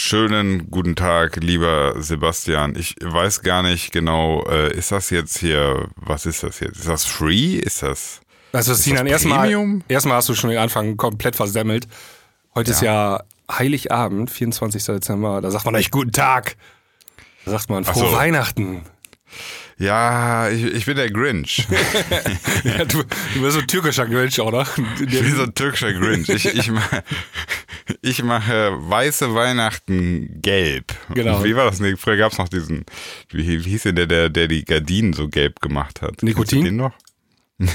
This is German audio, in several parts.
Schönen guten Tag, lieber Sebastian. Ich weiß gar nicht genau, äh, ist das jetzt hier, was ist das jetzt? Ist das free? Ist das. Also, Sinan, erstmal erstmal hast du schon den Anfang komplett versemmelt. Heute ja. ist ja Heiligabend, 24. Dezember. Da sagt man euch guten Tag. Da sagt man frohe so. Weihnachten. Ja, ich, ich bin der Grinch. ja, du, du bist so ein türkischer Grinch, oder? Ich bin so ein türkischer Grinch. Ich, ich, mache, ich mache weiße Weihnachten gelb. Genau. Wie war das? Nee, früher gab es noch diesen, wie, wie hieß denn der, der, der die Gardinen so gelb gemacht hat? Nikotin? Den noch?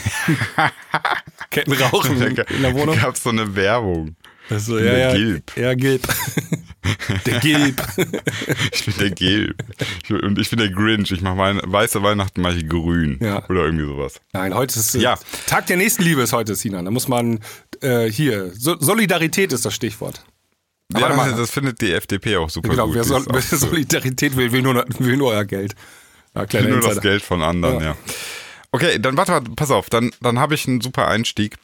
Kettenrauchen in der Wohnung? Gab so eine Werbung. Also, ja, ja, Gilb. Ja, Gilb. der Gilb. ich bin der Gilb. und ich bin der Grinch. Ich mache weiße Weihnachten mache ich grün. Ja. Oder irgendwie sowas. Nein, heute ist ja. Tag der Nächstenliebe ist heute, Sinan. Da muss man äh, hier, so, Solidarität ist das Stichwort. Ja, das, findet die FDP auch super genau, gut. Wer, Sol wer Solidarität will, will nur, will nur euer Geld. Ja, will nur das Geld von anderen, ja. ja. Okay, dann warte, warte, pass auf, dann, dann habe ich einen super Einstieg.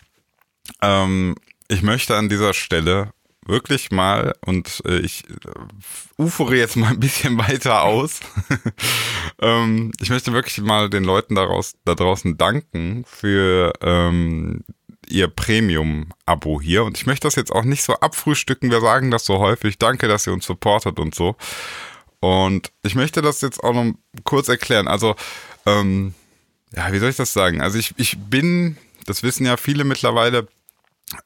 Ähm, ich möchte an dieser Stelle wirklich mal, und äh, ich äh, ufere jetzt mal ein bisschen weiter aus, ähm, ich möchte wirklich mal den Leuten daraus, da draußen danken für ähm, ihr Premium-Abo hier. Und ich möchte das jetzt auch nicht so abfrühstücken, wir sagen das so häufig. Danke, dass ihr uns supportet und so. Und ich möchte das jetzt auch noch kurz erklären. Also, ähm, ja, wie soll ich das sagen? Also ich, ich bin, das wissen ja viele mittlerweile,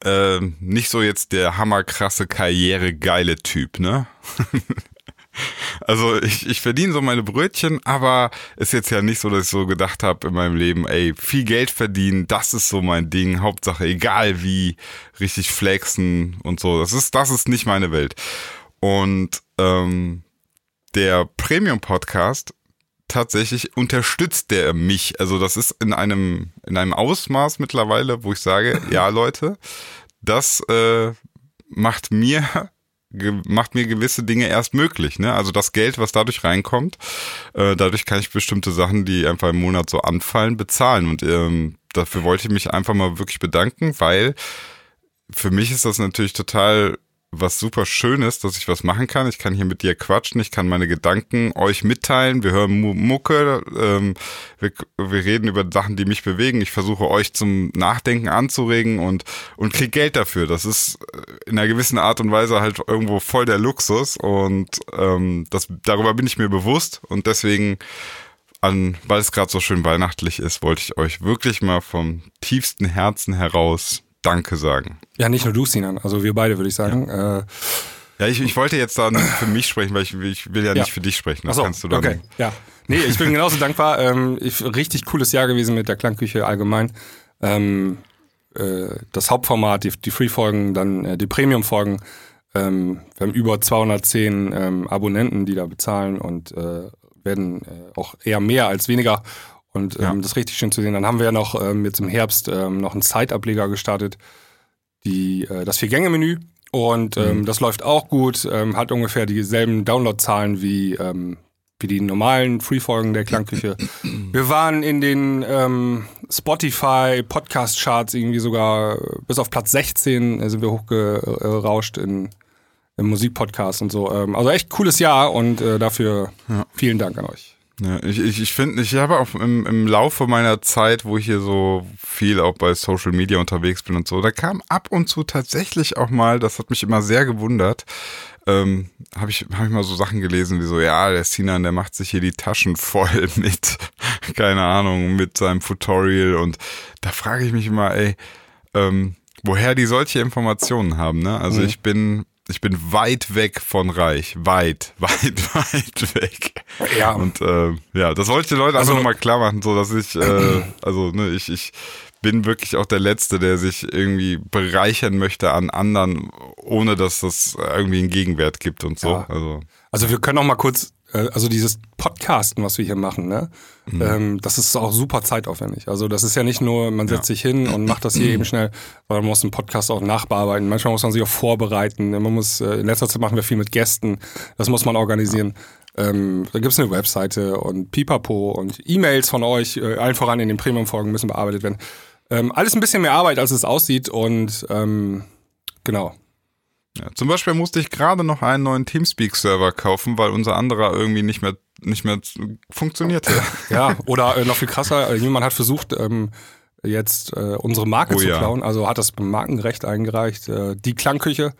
äh, nicht so jetzt der hammerkrasse Karriere geile Typ, ne? also ich, ich verdiene so meine Brötchen, aber ist jetzt ja nicht so, dass ich so gedacht habe in meinem Leben, ey, viel Geld verdienen, das ist so mein Ding, Hauptsache egal wie, richtig flexen und so. Das ist, das ist nicht meine Welt. Und ähm, der Premium-Podcast tatsächlich unterstützt der mich. Also das ist in einem, in einem Ausmaß mittlerweile, wo ich sage, ja Leute, das äh, macht mir macht mir gewisse Dinge erst möglich. Ne? Also das Geld, was dadurch reinkommt, äh, dadurch kann ich bestimmte Sachen, die einfach im Monat so anfallen, bezahlen. Und ähm, dafür wollte ich mich einfach mal wirklich bedanken, weil für mich ist das natürlich total was super schön ist, dass ich was machen kann. Ich kann hier mit dir quatschen, ich kann meine Gedanken euch mitteilen. Wir hören Mucke, ähm, wir, wir reden über Sachen, die mich bewegen. Ich versuche euch zum Nachdenken anzuregen und, und krieg Geld dafür. Das ist äh, in einer gewissen Art und Weise halt irgendwo voll der Luxus und ähm, das, darüber bin ich mir bewusst und deswegen an, weil es gerade so schön weihnachtlich ist, wollte ich euch wirklich mal vom tiefsten Herzen heraus Danke sagen. Ja, nicht nur du, Sinan, also wir beide, würde ich sagen. Ja. Äh, ja, ich, ich wollte jetzt dann für mich sprechen, weil ich, ich will ja, ja. nicht für dich sprechen. Das so, kannst du dann. Okay, ja. Nee, ich bin genauso dankbar. Ähm, ich, richtig cooles Jahr gewesen mit der Klangküche allgemein. Ähm, äh, das Hauptformat, die, die Free-Folgen, dann äh, die Premium-Folgen. Ähm, wir haben über 210 ähm, Abonnenten, die da bezahlen und äh, werden äh, auch eher mehr als weniger. Und ja. ähm, das ist richtig schön zu sehen. Dann haben wir ja noch ähm, jetzt im Herbst ähm, noch einen Zeitableger gestartet, die, äh, das Vier-Gänge-Menü. Und ähm, mhm. das läuft auch gut, ähm, hat ungefähr dieselben Downloadzahlen wie, ähm, wie die normalen Free-Folgen der Klangküche. Wir waren in den ähm, Spotify Podcast-Charts irgendwie sogar bis auf Platz 16 äh, sind wir hochgerauscht in, im Musikpodcast und so. Ähm, also echt cooles Jahr und äh, dafür ja. vielen Dank an euch. Ja, ich ich, ich finde, ich habe auch im, im Laufe meiner Zeit, wo ich hier so viel auch bei Social Media unterwegs bin und so, da kam ab und zu tatsächlich auch mal, das hat mich immer sehr gewundert, ähm, habe ich, hab ich mal so Sachen gelesen wie so, ja, der Sinan, der macht sich hier die Taschen voll mit, keine Ahnung, mit seinem Tutorial und da frage ich mich immer, ey, ähm, woher die solche Informationen haben, ne? Also mhm. ich bin ich bin weit weg von reich. Weit, weit, weit weg. Ja. Und äh, ja, das wollte ich den Leuten also, einfach nochmal klar machen, so dass ich, äh, also ne, ich, ich bin wirklich auch der Letzte, der sich irgendwie bereichern möchte an anderen, ohne dass das irgendwie einen Gegenwert gibt und so. Ja. Also. also wir können auch mal kurz also dieses Podcasten, was wir hier machen, ne, mhm. ähm, das ist auch super zeitaufwendig. Also das ist ja nicht nur, man setzt ja. sich hin und macht das hier eben schnell, weil man muss einen Podcast auch nachbearbeiten. Manchmal muss man sich auch vorbereiten. Man muss, äh, in letzter Zeit machen wir viel mit Gästen. Das muss man organisieren. Ja. Ähm, da gibt's eine Webseite und Pipapo und E-Mails von euch, äh, allen voran in den Premium-Folgen müssen bearbeitet werden. Ähm, alles ein bisschen mehr Arbeit, als es aussieht und ähm, genau. Ja, zum Beispiel musste ich gerade noch einen neuen Teamspeak-Server kaufen, weil unser anderer irgendwie nicht mehr nicht mehr funktionierte. Ja, oder äh, noch viel krasser, äh, jemand hat versucht, ähm, jetzt äh, unsere Marke Oh zu ja. klauen, also hat das Markenrecht eingereicht, äh, die Klangküche.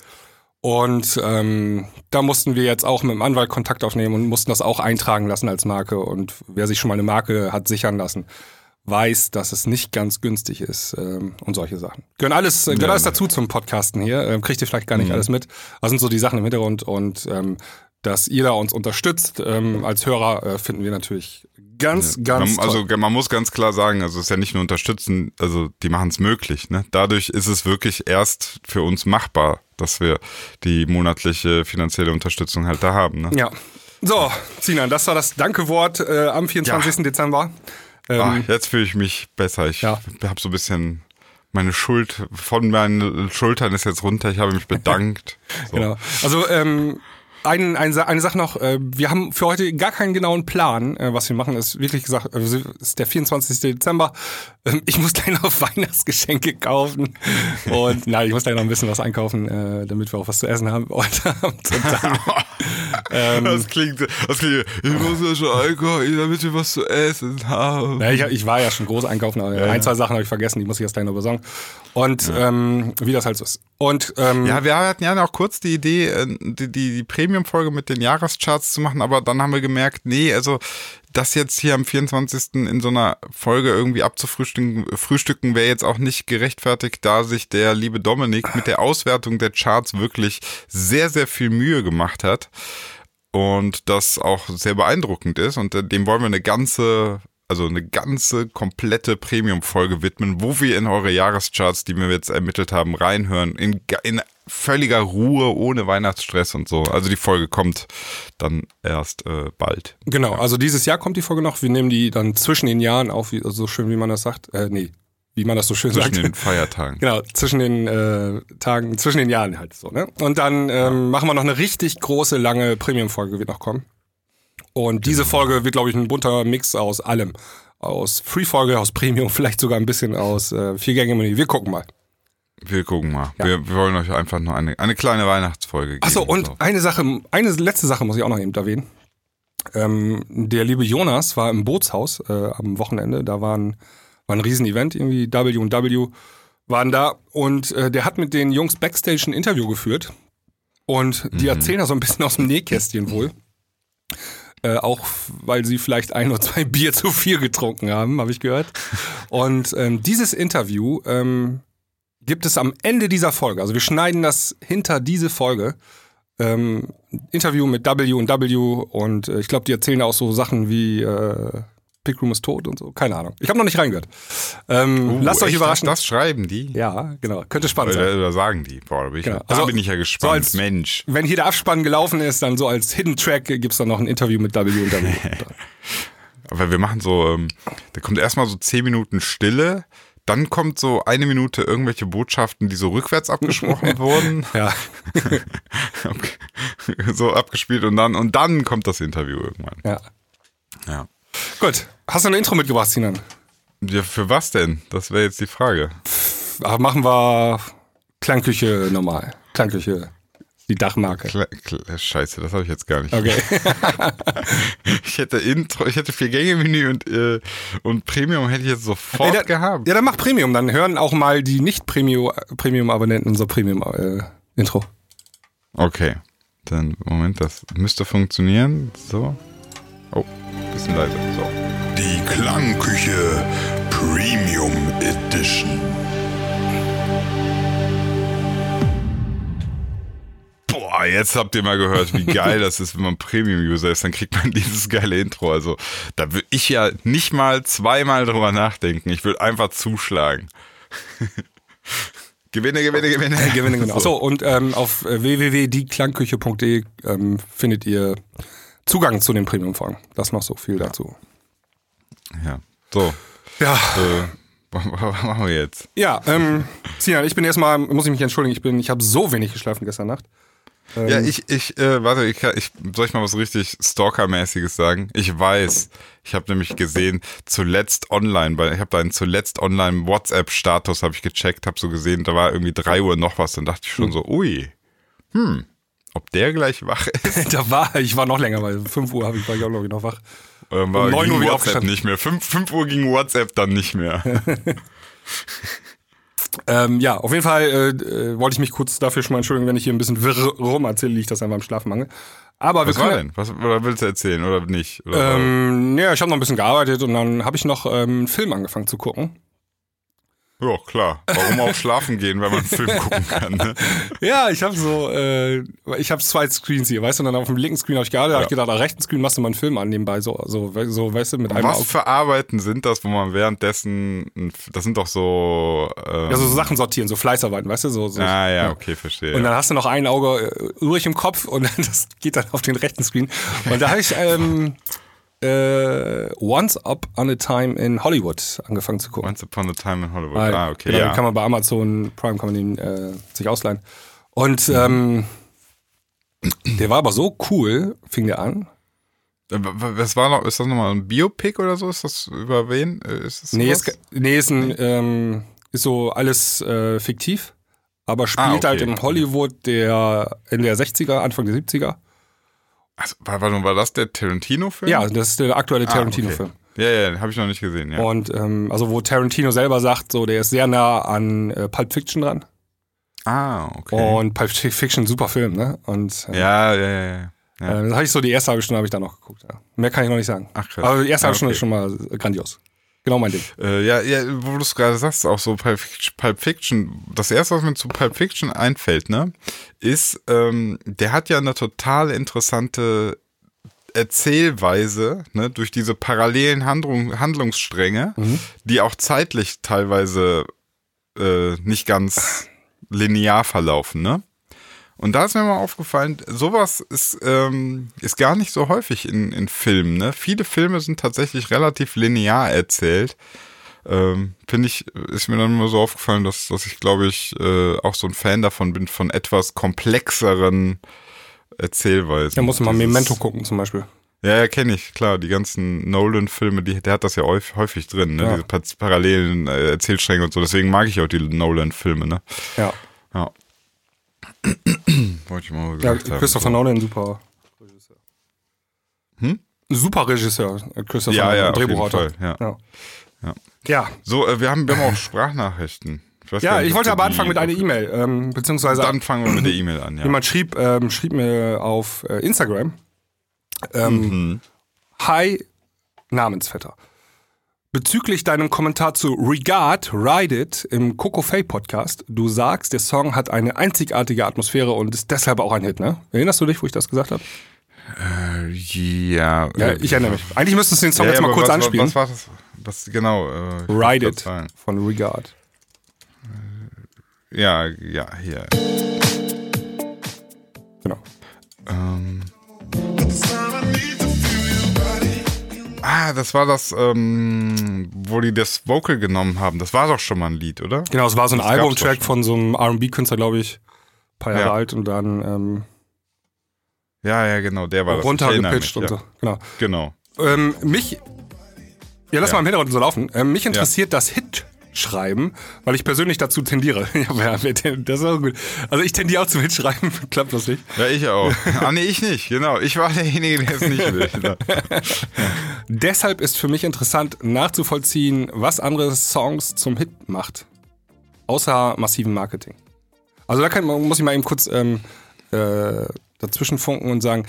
Und ähm, da mussten wir jetzt auch mit dem Anwalt Kontakt aufnehmen und mussten das auch eintragen lassen als Marke. Und wer sich schon mal eine Marke hat sichern lassen, weiß, dass es nicht ganz günstig ist ähm, und solche Sachen. Gehören alles, äh, gehört Ja. Mhm. alles dazu zum Podcasten hier. Ähm, kriegt ihr vielleicht gar nicht alles mit. Das sind so die Sachen im Hintergrund und ähm, dass ihr da uns unterstützt ähm, als Hörer, äh, finden wir natürlich ganz, ganz man, also man muss ganz klar sagen, also es ist ja nicht nur unterstützen, also die machen es möglich. Ne? Dadurch ist es wirklich erst für uns machbar, dass wir die monatliche finanzielle Unterstützung halt da haben. Ne? Ja. So, Sinan, das war das Danke-Wort äh, am 24. Dezember. Ähm, Ah, jetzt fühle ich mich besser. Ich Ja. habe so ein bisschen meine Schuld von meinen Schultern ist jetzt runter. Ich habe mich bedankt. So. Genau. Also ähm, ein, ein, eine Sache noch, äh, wir haben für heute gar keinen genauen Plan, äh, was wir machen. Es ist wirklich gesagt, äh, es ist der 24. Dezember. Ähm, ich muss gleich noch Weihnachtsgeschenke kaufen. Und nein, ich muss gleich noch ein bisschen was einkaufen, damit wir auch was zu essen haben heute Abend. Und dann, ähm, Das klingt, das klingt, ich muss ja schon einkaufen, damit wir was zu essen haben. Ja, ich, ich war ja schon groß einkaufen, aber ein, zwei Sachen habe ich vergessen, die muss ich erst gleich noch besorgen. Und ähm, wie das halt so ist. Und ähm, Ja, wir hatten ja auch kurz die Idee, die, die, die Premium-Folge mit den Jahrescharts zu machen, aber dann haben wir gemerkt, nee, also das jetzt hier am 24. in so einer Folge irgendwie abzufrühstücken, frühstücken wäre jetzt auch nicht gerechtfertigt, da sich der liebe Dominik mit der Auswertung der Charts wirklich sehr, sehr viel Mühe gemacht hat und das auch sehr beeindruckend ist und äh, dem wollen wir eine ganze also eine ganze komplette Premium-Folge widmen, wo wir in eure Jahrescharts, die wir jetzt ermittelt haben, reinhören, in, in völliger Ruhe, ohne Weihnachtsstress und so. Also die Folge kommt dann erst äh, bald. genau, also dieses Jahr kommt die Folge noch. Wir nehmen die dann zwischen den Jahren auf, wie, so schön wie man das sagt. Äh, nee, wie man das so schön Zwischen sagt. den Feiertagen. Genau, zwischen den äh, Tagen, zwischen den Jahren halt so, ne? Und dann ähm, machen wir noch eine richtig große, lange Premium-Folge, wird noch kommen. Und diese Folge wird, glaube ich, ein bunter Mix aus allem. Aus Free-Folge, aus Premium, vielleicht sogar ein bisschen aus äh, Vier-Gänge-Menü. Wir gucken mal. Wir gucken mal. Ja. Wir, wir wollen euch einfach noch eine, eine kleine Weihnachtsfolge geben. Achso, und So. eine Sache, eine letzte Sache muss ich auch noch eben erwähnen. Ähm, der liebe Jonas war im Bootshaus äh, am Wochenende. Da war ein, war ein Riesen-Event, irgendwie W und W waren da. Und äh, der hat mit den Jungs Backstage ein Interview geführt. Und die erzählen da so ein bisschen aus dem Nähkästchen wohl. Äh, auch weil sie vielleicht ein oder zwei Bier zu viel getrunken haben, habe ich gehört. Und ähm, dieses Interview ähm, gibt es am Ende dieser Folge. Also wir schneiden das hinter diese Folge. Ähm, Interview mit W und W und äh, ich glaube, die erzählen auch so Sachen wie äh, Pick Room ist tot und so. Keine Ahnung. Ich habe noch nicht reingehört. Ähm, Uh, lasst euch überraschen. Das schreiben die? ja, genau. Könnte spannend sein. Oder, oder sagen die? Boah, da bin ich, Genau. da Also, bin ich ja so gespannt. als- Mensch. Wenn hier der Abspann gelaufen ist, dann so als Hidden Track gibt's dann noch ein Interview mit W und W. Aber wir machen so, ähm, da kommt erstmal so zehn Minuten Stille, dann kommt so eine Minute irgendwelche Botschaften, die so rückwärts abgesprochen wurden, ja. so abgespielt und dann und dann kommt das Interview irgendwann. ja. Ja. Gut. Hast du ein Intro mitgebracht, Sinan? ja für was denn? Das wäre jetzt die Frage. Aber machen wir Klangküche normal. Klangküche. Die Dachmarke. Kle Kle Scheiße, das habe ich jetzt gar nicht. Okay. Ich hätte Intro, ich hätte vier Gänge Menü und äh, und Premium hätte ich jetzt sofort Ey, da- gehabt. Ja, dann mach Premium. Dann hören auch mal die Nicht-Premium-Abonnenten unser Premium-Intro. Okay, dann Moment, das müsste funktionieren. So. Oh, bisschen leiser. So. Die Klangküche Premium Edition. Boah, jetzt habt ihr mal gehört, wie geil das ist, wenn man Premium-User ist, dann kriegt man dieses geile Intro. Also, da würde ich ja nicht mal zweimal drüber nachdenken. Ich würde einfach zuschlagen. gewinne, gewinne, gewinne. Gewinne, genau. Achso, und ähm, auf äh, www.dieklangküche.de ähm, findet ihr Zugang zu den Premium-Folgen. Das noch so viel dazu. Ja. So, Ja, äh, was machen wir jetzt? ja ähm, Sinan, ich bin erstmal, muss ich mich entschuldigen, ich bin, ich habe so wenig geschlafen gestern Nacht. Ähm, Ja, ich, ich, äh, warte, ich, ich, soll ich mal was richtig Stalker-mäßiges sagen? Ich weiß, ich habe nämlich gesehen, zuletzt online, weil ich habe deinen zuletzt online WhatsApp-Status habe ich gecheckt, habe so gesehen, da war irgendwie drei Uhr noch was, dann dachte ich schon so, ui, Ob der gleich wach ist? da war, ich war noch länger, weil 5 Uhr habe ich, war ich auch noch, noch wach. War Um 9 ging Uhr wieder WhatsApp nicht mehr. 5, 5 Uhr ging WhatsApp dann nicht mehr. Ähm, ja, auf jeden Fall äh, äh, wollte ich mich kurz dafür schon mal entschuldigen, wenn ich hier ein bisschen wirr rum erzähle, liegt das an meinem Schlafmangel. Aber Was wir war können, denn? Was oder willst du erzählen oder nicht? Oder Ähm, ja, ich habe noch ein bisschen gearbeitet und dann habe ich noch ähm, einen Film angefangen zu gucken. Ja, klar. Warum auch schlafen gehen, wenn man einen Film gucken kann? Ne? Ja, ich habe so, äh, ich habe zwei Screens hier, weißt du, und dann auf dem linken Screen habe ich gearbeitet, hab ich gedacht, am rechten Screen machst du mal einen Film an nebenbei, so, so, so weißt du, mit einem Was für Arbeiten sind das, wo man währenddessen, das sind doch so, ähm, Ja, so Sachen sortieren, so Fleißarbeiten, weißt du, so. so ah ja, okay, verstehe. Und dann hast du noch ein Auge äh, übrig im Kopf und das geht dann auf den rechten Screen. Und da habe ich ähm, äh, Once Up on a Time in Hollywood angefangen zu gucken. Once Upon a Time in Hollywood. Weil, ah, okay, genau, ja. den kann man bei Amazon Prime kann man den äh, sich ausleihen. Und ähm, der war aber so cool, fing der an. Äh, Was war noch, ist das nochmal ein Biopic oder so? Ist das über wen? Äh, Ist das Nee, ist, nee, ist, ein, ähm, ist so alles äh, fiktiv, aber spielt Ah, okay. halt im Hollywood der Ende der 60er, Anfang der 70er. Also, war, war, das der Tarantino-Film? Ja, das ist der aktuelle Ah, Tarantino-Film. Ja, ja, habe ich noch nicht gesehen, ja. Und ähm, also wo Tarantino selber sagt, so der ist sehr nah an äh, Pulp Fiction dran. ah, okay. Und Pulp Fiction, super Film, ne? Und äh, ja, ja, ja, ja. ja. äh, das habe ich so die erste halbe Stunde habe ich da noch geguckt. Ja. Mehr kann ich noch nicht sagen. Ach, krass. Aber die erste halbe Ah, Stunde okay. ist schon mal grandios. Genau mein Ding. Äh, ja, ja, wo du es gerade sagst, auch so Pulp Fiction. Das erste, was mir zu Pulp Fiction einfällt, ne, ist, ähm, der hat ja eine total interessante Erzählweise, ne, durch diese parallelen Handlung, Handlungsstränge, die auch zeitlich teilweise äh, nicht ganz linear verlaufen, ne? Und da ist mir mal aufgefallen, sowas ist, ähm, ist gar nicht so häufig in, in Filmen. Ne? Viele Filme sind tatsächlich relativ linear erzählt. Ähm, Finde ich, ist mir dann immer so aufgefallen, dass, dass ich, glaube ich, äh, auch so ein Fan davon bin, von etwas komplexeren Erzählweisen. Da muss man mal Memento gucken zum Beispiel. Ja, ja, kenne ich, klar. Die ganzen Nolan-Filme, die, der hat das ja häufig, drin, ne? Ja. Diese pa- parallelen äh, Erzählstränge und so. Deswegen mag ich auch die Nolan-Filme, ne? Ja. Ja. Wollte ich mal ja gesagt haben. Christopher Nolan, super Regisseur. Hm? Super Regisseur, äh, Christopher Ja, Nolan, ja, Drehbuchautor. Ja. Ja. Ja. ja. So, äh, wir haben, wir haben auch Sprachnachrichten. weiß Ja, nicht, ich wollte aber anfangen mit einer E-Mail, ähm, beziehungsweise Dann fangen wir mit der E-Mail an, ja. jemand schrieb, ähm, schrieb mir auf äh, Instagram, ähm, Mhm. Hi, Namensvetter. Bezüglich deinem Kommentar zu Regard, Ride It im Coco Fay Podcast, du sagst, der Song hat eine einzigartige Atmosphäre und ist deshalb auch ein Hit, ne? Erinnerst du dich, wo ich das gesagt habe? Äh, ja, Ja, äh, ich erinnere mich. Eigentlich müsstest du den Song ja, jetzt ja, mal kurz was, anspielen. Was war das? Was, genau. Äh, Ride It von Regard. Ja, ja, hier. Genau. Ähm. Ah, das war das, ähm, wo die das Vocal genommen haben. Das war doch schon mal ein Lied, oder? Genau, es war so ein Das Albumtrack von so einem R&B-Künstler, glaube ich, ein paar Jahre Ja. alt und dann ähm, Ja, ja, genau, der war das. Ich erinnere runtergepitcht und ja. so. Genau. Genau. Ähm, mich, ja, lass Ja. mal im Hintergrund so laufen. Ähm, mich interessiert das Hit-Schreiben, weil ich persönlich dazu tendiere. ja, das ist auch gut. Also ich tendiere auch zum Hitschreiben, klappt das nicht. Ja, ich auch. ah, nee, ich nicht, genau. Ich war derjenige, der es nicht will. Deshalb ist für mich interessant nachzuvollziehen, was andere Songs zum Hit macht. Außer massivem Marketing. Also da kann, muss ich mal eben kurz ähm, äh, dazwischen funken und sagen,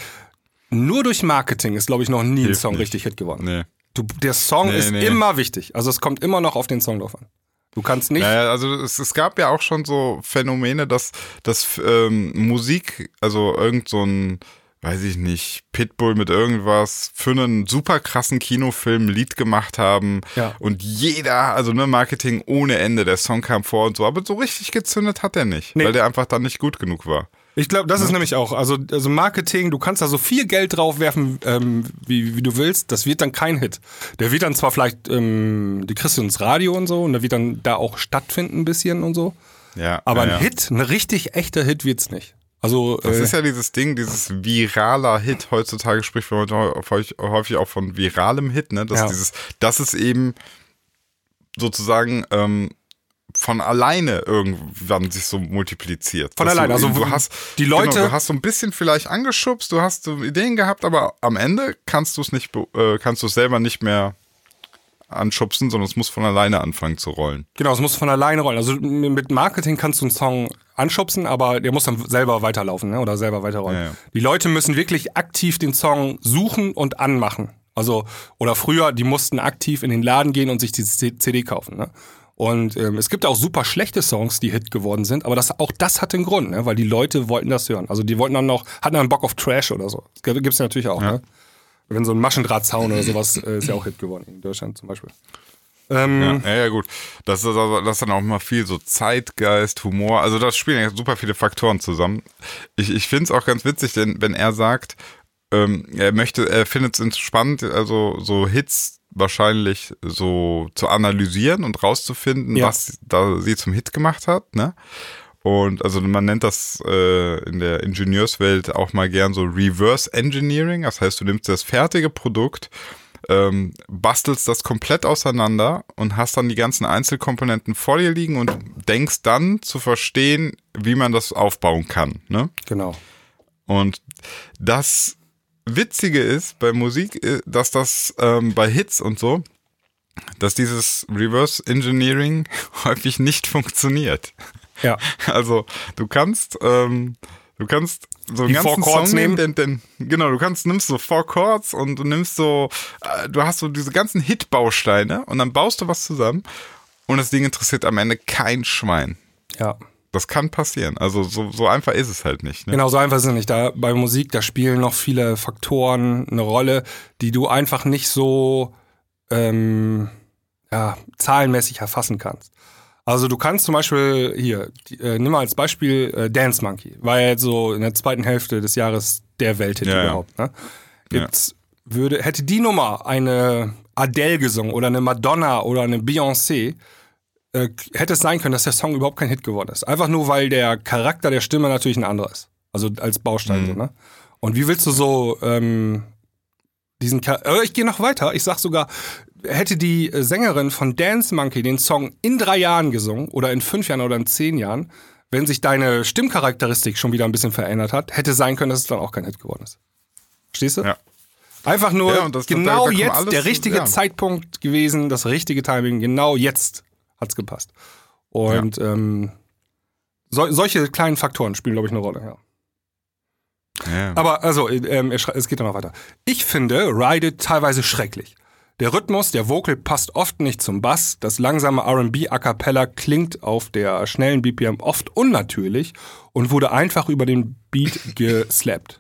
nur durch Marketing ist, glaube ich, noch nie ein Hilft Song nicht. richtig Hit geworden. Nee. Du, der Song Nee, ist nee. immer wichtig. Also es kommt immer noch auf den Song drauf an. Du kannst nicht. Naja, also es, es gab ja auch schon so Phänomene, dass, dass ähm, Musik, also irgend so ein, weiß ich nicht, Pitbull mit irgendwas für einen super krassen Kinofilm ein Lied gemacht haben Ja. und jeder, also ne, Marketing ohne Ende, der Song kam vor und so, aber so richtig gezündet hat er nicht, Nee. weil der einfach dann nicht gut genug war. Ich glaube, das ist nämlich auch. Also, also Marketing, du kannst da so viel Geld draufwerfen, ähm, wie, wie du willst. Das wird dann kein Hit. Der wird dann zwar vielleicht, ähm, die kriegst du ins Radio und so, und der wird dann da auch stattfinden ein bisschen und so. Ja, Aber ja, ja. ein Hit, ein richtig echter Hit wird's nicht. Also, Das äh, ist ja dieses Ding, dieses viraler Hit. Heutzutage spricht man häufig häufig auch von viralem Hit, ne? Das, Ja. dieses, das ist eben sozusagen ähm, von alleine irgendwann sich so multipliziert. Von alleine, also du hast die Leute- genau, du hast so ein bisschen vielleicht angeschubst, du hast so Ideen gehabt, aber am Ende kannst du es nicht, äh, kannst du es selber nicht mehr anschubsen, sondern es muss von alleine anfangen zu rollen. Genau, es muss von alleine rollen. Also mit Marketing kannst du einen Song anschubsen, aber der muss dann selber weiterlaufen ne? oder selber weiterrollen. Ja, ja. Die Leute müssen wirklich aktiv den Song suchen und anmachen. Also, oder früher, die mussten aktiv in den Laden gehen und sich die C- CD kaufen. Ne? Und ähm, es gibt auch super schlechte Songs, die Hit geworden sind, aber das, auch das hat einen Grund, ne? weil die Leute wollten das hören. Also die wollten dann noch, hatten dann Bock auf Trash oder so. Das gibt's natürlich auch. Ne? Wenn so ein Maschendrahtzaun oder sowas äh, ist ja auch Hit geworden in Deutschland zum Beispiel. Ähm, Ja, ja, ja, gut. Das ist, also, das ist dann auch immer viel so Zeitgeist, Humor. Also da spielen ja super viele Faktoren zusammen. Ich, ich finde es auch ganz witzig, denn wenn er sagt, ähm, er möchte, er findet es spannend, also so Hits wahrscheinlich so zu analysieren und rauszufinden, Ja. was da sie zum Hit gemacht hat, ne? Und also man nennt das äh, in der Ingenieurswelt auch mal gern so Reverse Engineering. Das heißt, du nimmst das fertige Produkt, ähm, bastelst das komplett auseinander und hast dann die ganzen Einzelkomponenten vor dir liegen und denkst dann zu verstehen, wie man das aufbauen kann. Ne? genau. Und das Witzige ist bei Musik, äh, dass das ähm, bei Hits und so, dass dieses Reverse Engineering häufig nicht funktioniert. Ja. Also du kannst, ähm, du kannst so einen Die ganzen Song nehmen? Den, den, genau, du kannst nimmst so Four Chords und du nimmst so, äh, du hast so diese ganzen Hit-Bausteine und dann baust du was zusammen und das Ding interessiert am Ende kein Schwein. Ja. Das kann passieren. Also so, so einfach ist es halt nicht. Ne? Genau, so einfach ist es nicht. Da bei Musik, da spielen noch viele Faktoren eine Rolle, die du einfach nicht so ähm, ja, zahlenmäßig erfassen kannst. Also du kannst zum Beispiel hier, äh, nimm mal als Beispiel äh, Dance Monkey, war ja jetzt so in der zweiten Hälfte des Jahres der Welthit Ja, ja. überhaupt. Ne? Gibt's, würde, hätte die Nummer eine Adele gesungen oder eine Madonna oder eine Beyoncé, äh, hätte es sein können, dass der Song überhaupt kein Hit geworden ist. Einfach nur, weil der Charakter der Stimme natürlich ein anderer ist. Also als Baustein so, ne? Und wie willst du so ähm, diesen Char äh, Ich gehe noch weiter. Ich sag sogar, hätte die Sängerin von Dance Monkey den Song in drei Jahren gesungen oder in fünf Jahren oder in zehn Jahren, wenn sich deine Stimmcharakteristik schon wieder ein bisschen verändert hat, hätte sein können, dass es dann auch kein Hit geworden ist. Verstehst du? Ja. Einfach nur Ja, das- da- genau da kommt jetzt der richtige ja. Zeitpunkt gewesen, das richtige Timing, genau jetzt hat's gepasst. Und ähm, sol solche kleinen Faktoren spielen, glaube ich, eine Rolle, ja. Ja. Aber also, ähm, es geht dann noch weiter. Ich finde Ride teilweise schrecklich. Der Rhythmus, der Vocal passt oft nicht zum Bass. Das langsame R&B a cappella klingt auf der schnellen BPM oft unnatürlich und wurde einfach über den Beat geslappt.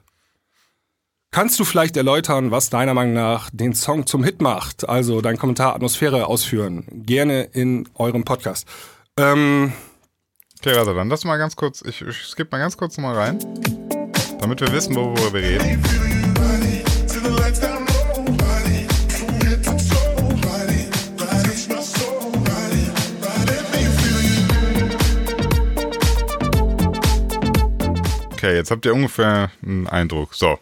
Kannst du vielleicht erläutern, was deiner Meinung nach den Song zum Hit macht? Also dein Kommentar Atmosphäre ausführen. Gerne in eurem Podcast. Ähm, Okay, warte, dann lass mal ganz kurz, ich, ich skippe mal ganz kurz mal rein, damit wir wissen, worüber wir reden. Okay, jetzt habt ihr ungefähr einen Eindruck. So,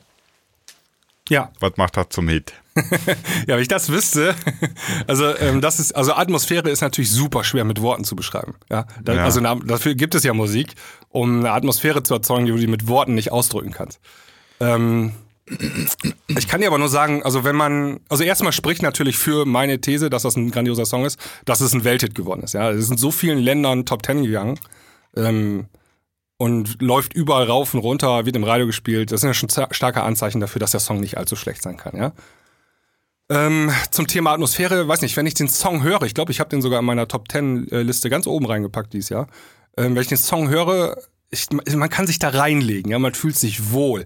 ja, was macht das zum Hit? Ja, wenn ich das wüsste, also ähm, das ist, also Atmosphäre ist natürlich super schwer mit Worten zu beschreiben. Ja, da, Ja. also dafür gibt es ja Musik, um eine Atmosphäre zu erzeugen, die du mit Worten nicht ausdrücken kannst. Ähm, ich kann dir aber nur sagen, also wenn man, also erstmal spricht natürlich für meine These, dass das ein grandioser Song ist, dass es ein Welthit geworden ist. Ja, es ist in so vielen Ländern Top Ten gegangen. Ähm, und läuft überall rauf und runter, wird im Radio gespielt. Das sind ja schon starke Anzeichen dafür, dass der Song nicht allzu schlecht sein kann, ja. Ähm, zum Thema Atmosphäre, weiß nicht, wenn ich den Song höre, ich glaube, ich habe den sogar in meiner Top 10 äh, ganz oben reingepackt dieses Jahr. Ähm, wenn ich den Song höre, ich, man kann sich da reinlegen, ja, man fühlt sich wohl.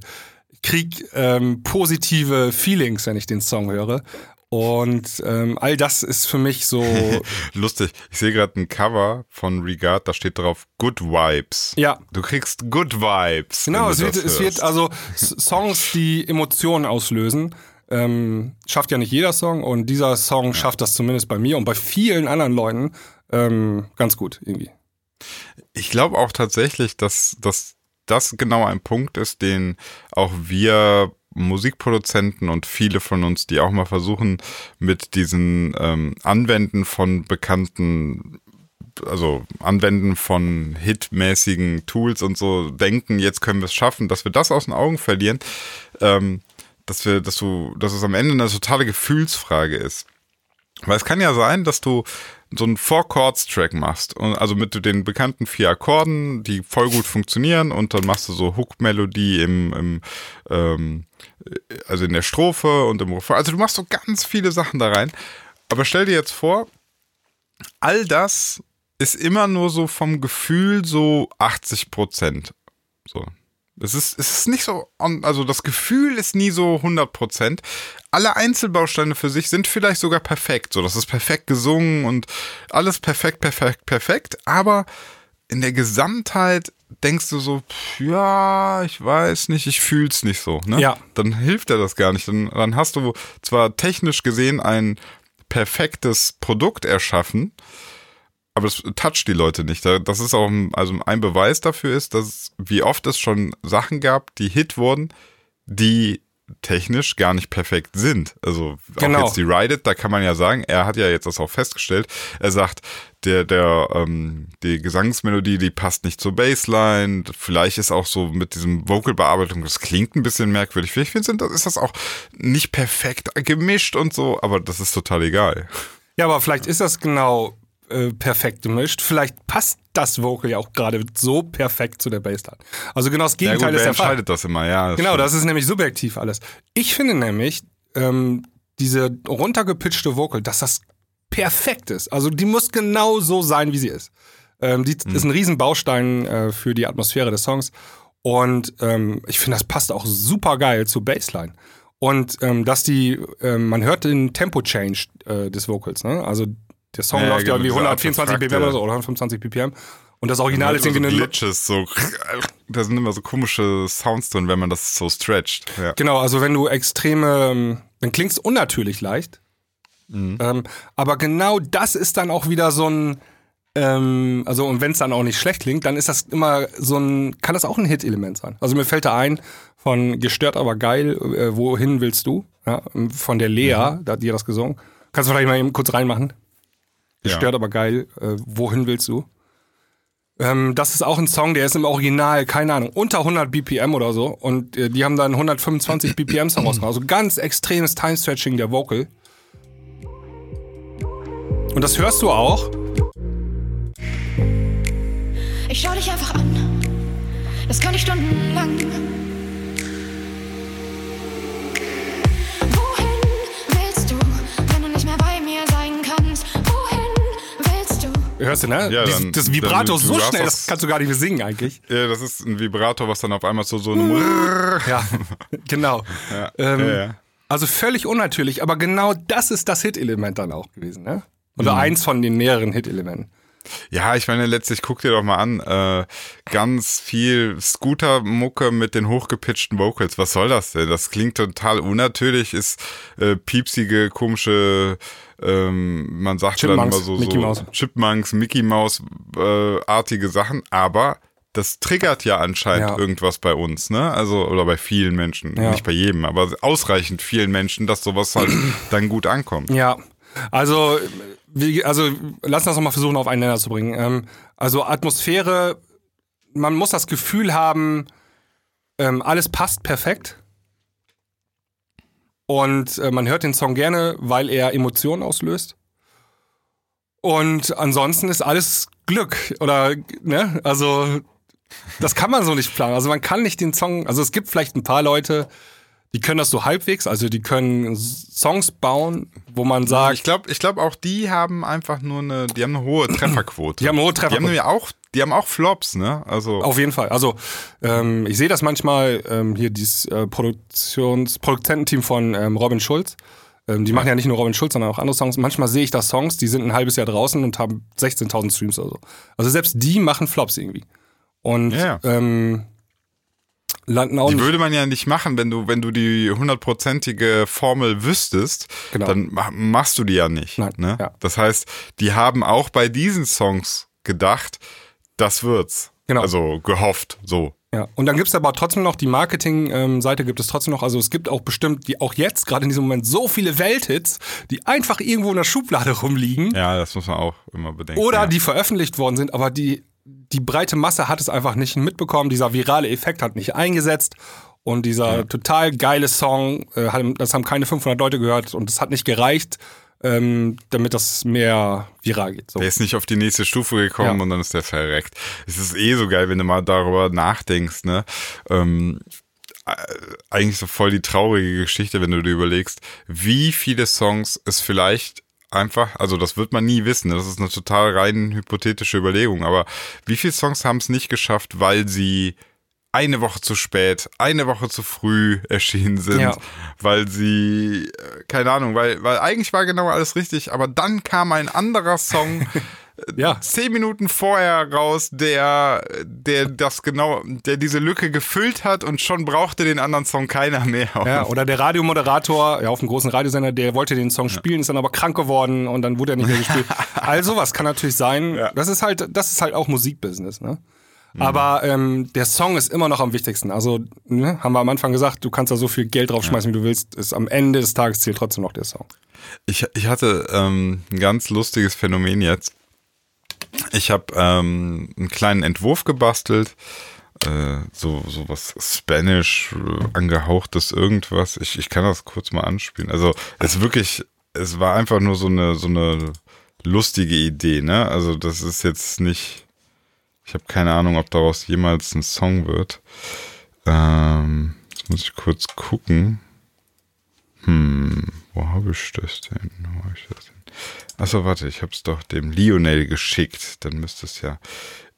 Krieg ähm, positive Feelings, wenn ich den Song höre. Und ähm, all das ist für mich so, Lustig, ich sehe gerade ein Cover von Regard, da steht drauf Good Vibes. ja, Du kriegst Good Vibes. Genau, es wird, es wird also Songs, die Emotionen auslösen. Ähm, schafft ja nicht jeder Song und dieser Song schafft das zumindest bei mir und bei vielen anderen Leuten ähm, ganz gut irgendwie. Ich glaube auch tatsächlich, dass, dass das genau ein Punkt ist, den auch wir Musikproduzenten und viele von uns, die auch mal versuchen, mit diesen ähm, Anwenden von bekannten also Anwenden von hitmäßigen Tools und so denken, jetzt können wir es schaffen, dass wir das aus den Augen verlieren, ähm, dass wir, dass du, dass es am Ende eine totale Gefühlsfrage ist. Weil es kann ja sein, dass du so einen Four-Chords-Track machst. Und also mit den bekannten vier Akkorden, die voll gut funktionieren und dann machst du so Hook-Melodie im, im ähm, also in der Strophe und im Refrain. Also du machst so ganz viele Sachen da rein. Aber stell dir jetzt vor, all das ist immer nur so vom Gefühl so 80 Prozent. So. Es ist, es ist nicht so, also das Gefühl ist nie so 100 Prozent. Alle Einzelbausteine für sich sind vielleicht sogar perfekt. So, das ist perfekt gesungen und alles perfekt, perfekt, perfekt. Aber in der Gesamtheit denkst du so, pff, ja, ich weiß nicht, ich fühl's nicht so. Ne? Ja. Dann hilft dir das gar nicht. Dann, dann hast du zwar technisch gesehen ein perfektes Produkt erschaffen, aber das toucht die Leute nicht. Das ist auch also ein Beweis dafür ist, dass wie oft es schon Sachen gab, die Hit wurden, die technisch gar nicht perfekt sind. Also Genau. auch jetzt die Ride It, da kann man ja sagen, er hat ja jetzt das auch festgestellt. Er sagt, der der ähm, die Gesangsmelodie, die passt nicht zur Bassline. Vielleicht ist auch so mit diesem Vocalbearbeitung, das klingt ein bisschen merkwürdig. Vielleicht finde ist das auch nicht perfekt gemischt und so, aber das ist total egal. Ja, aber vielleicht ist das genau äh, perfekt gemischt. Vielleicht passt das Vocal ja auch gerade so perfekt zu der Bassline. Also genau das Ja Gegenteil gut, ist der Fall. entscheidet das immer? Ja, Genau, stimmt. das ist nämlich subjektiv alles. Ich finde nämlich, ähm, diese runtergepitchte Vocal, dass das perfekt ist. Also die muss genau so sein, wie sie ist. Ähm, die Mhm. ist ein Riesenbaustein äh, für die Atmosphäre des Songs. Und ähm, ich finde, das passt auch super geil zu Bassline. Und ähm, dass die, ähm, man hört den Tempo-Change äh, des Vocals, ne? Also der Song Ja, läuft ja genau, irgendwie diese 124 abgefragte- BPM oder so, oder 125 BPM. Und das Original ist so irgendwie eine Glitches, so da sind immer so komische Sounds drin, wenn man das so stretcht. Ja. Genau, also wenn du extreme, ähm, dann klingst unnatürlich leicht. Ähm, aber genau das ist dann auch wieder so ein, ähm, also und wenn es dann auch nicht schlecht klingt, dann ist das immer so ein, kann das auch ein Hit-Element sein. Also mir fällt da ein von gestört aber geil, äh, wohin willst du? Ja, von der Lea, da hat die das gesungen. Kannst du vielleicht mal eben kurz reinmachen? Gestört aber geil, äh, wohin willst du? Ähm, das ist auch ein Song, der ist im Original, keine Ahnung, unter 100 BPM oder so. Und äh, die haben dann 125 BPM Song rausgebracht. Also ganz extremes Time-Stretching der Vocal. Und das hörst du auch. Ich schau dich einfach an. Das kann ich stundenlang. Hörst du, ne? Ja, Dies- dann- das Vibrato dann- so schnell, das- das kannst du gar nicht mehr singen eigentlich. Ja, das ist ein Vibrator, was dann auf einmal so so ein Ja, genau. ja, Ähm, ja. Also völlig unnatürlich, aber genau das ist das Hit-Element dann auch gewesen, ne? Oder Mhm. eins von den mehreren Hit-Elementen. Ja, ich meine, letztlich guck dir doch mal an, äh, ganz viel Scooter-Mucke mit den hochgepitchten Vocals. Was soll das denn? Das klingt total unnatürlich, ist äh, piepsige, komische, ähm, man sagt dann immer so, Mickey so. Chipmunks, Mickey Mouse äh, artige Sachen, aber das triggert ja anscheinend Ja. irgendwas bei uns, ne? Also, oder bei vielen Menschen. Ja. Nicht bei jedem, aber ausreichend vielen Menschen, dass sowas halt dann gut ankommt. Ja, also, wie, also lass uns das nochmal versuchen, auf einen Nenner zu bringen. Ähm, also Atmosphäre, man muss das Gefühl haben, ähm, alles passt perfekt. Und äh, man hört den Song gerne, weil er Emotionen auslöst. Und ansonsten ist alles Glück oder ne, also das kann man so nicht planen. Also man kann nicht den Song, also es gibt vielleicht ein paar Leute, die können das so halbwegs, also die können Songs bauen, wo man sagt, Ich glaube, ich glaube auch die haben einfach nur eine, die haben eine hohe Trefferquote. Die haben eine hohe Die haben Trefferquote. auch, die haben auch Flops, ne? Also Auf jeden Fall. Also ähm, ich sehe das manchmal ähm, hier dieses äh, Produktions Produzententeam von ähm, Robin Schulz. Ähm, die machen ja nicht nur Robin Schulz, sondern auch andere Songs. Manchmal sehe ich da Songs, die sind ein halbes Jahr draußen und haben 16.000 Streams oder so. Also selbst die machen Flops irgendwie. Und Ja. ähm, landen auch die nicht. würde man ja nicht machen, wenn du, wenn du die hundertprozentige Formel wüsstest, Genau. dann ma- machst du die ja nicht. Nein, ne? ja. Das heißt, die haben auch bei diesen Songs gedacht, das wird's. Genau. Also gehofft, so. Ja, und dann gibt's aber trotzdem noch die Marketing-Seite gibt es trotzdem noch. Also es gibt auch bestimmt, die auch jetzt gerade in diesem Moment so viele Welthits, die einfach irgendwo in der Schublade rumliegen Ja, das muss man auch immer bedenken. oder ja. die veröffentlicht worden sind, aber die, die breite Masse hat es einfach nicht mitbekommen. Dieser virale Effekt hat nicht eingesetzt. Und dieser total geile Song, äh, das haben keine 500 Leute gehört und es hat nicht gereicht, ähm, damit das mehr viral geht. So. Der ist nicht auf die nächste Stufe gekommen Ja. und dann ist der verreckt. Es ist eh so geil, wenn du mal darüber nachdenkst, ne? Ähm, äh, eigentlich so voll die traurige Geschichte, wenn du dir überlegst, wie viele Songs es vielleicht einfach, also das wird man nie wissen, ne? das ist eine total rein hypothetische Überlegung, aber wie viele Songs haben es nicht geschafft, weil sie eine Woche zu spät, eine Woche zu früh erschienen sind, Ja. weil sie, äh, keine Ahnung, weil, weil eigentlich war genau alles richtig, aber dann kam ein anderer Song Ja. zehn Minuten vorher raus, der, der das genau, der diese Lücke gefüllt hat und schon brauchte den anderen Song keiner mehr. Ja, oder der Radiomoderator ja, auf einem großen Radiosender, der wollte den Song spielen, ist dann aber krank geworden und dann wurde er nicht mehr gespielt. Also was kann natürlich sein. Ja. Das ist halt, das ist halt auch Musikbusiness, ne? Aber ähm, der Song ist immer noch am wichtigsten. Also, ne, haben wir am Anfang gesagt, du kannst da so viel Geld draufschmeißen, wie du willst. Ist am Ende des Tages zählt trotzdem noch der Song. Ich, ich hatte ähm, ein ganz lustiges Phänomen jetzt. Ich habe ähm, einen kleinen Entwurf gebastelt, äh, so, so was Spanish äh, angehauchtes irgendwas. Ich, ich kann das kurz mal anspielen. Also es wirklich, es war einfach nur so eine so eine lustige Idee, ne? Also das ist jetzt nicht, ich habe keine Ahnung, ob daraus jemals ein Song wird. Ähm, jetzt muss ich kurz gucken. Hm, wo habe ich das denn? Wo habe ich das denn? Achso, warte, ich habe es doch dem Lionel geschickt. Dann müsste es ja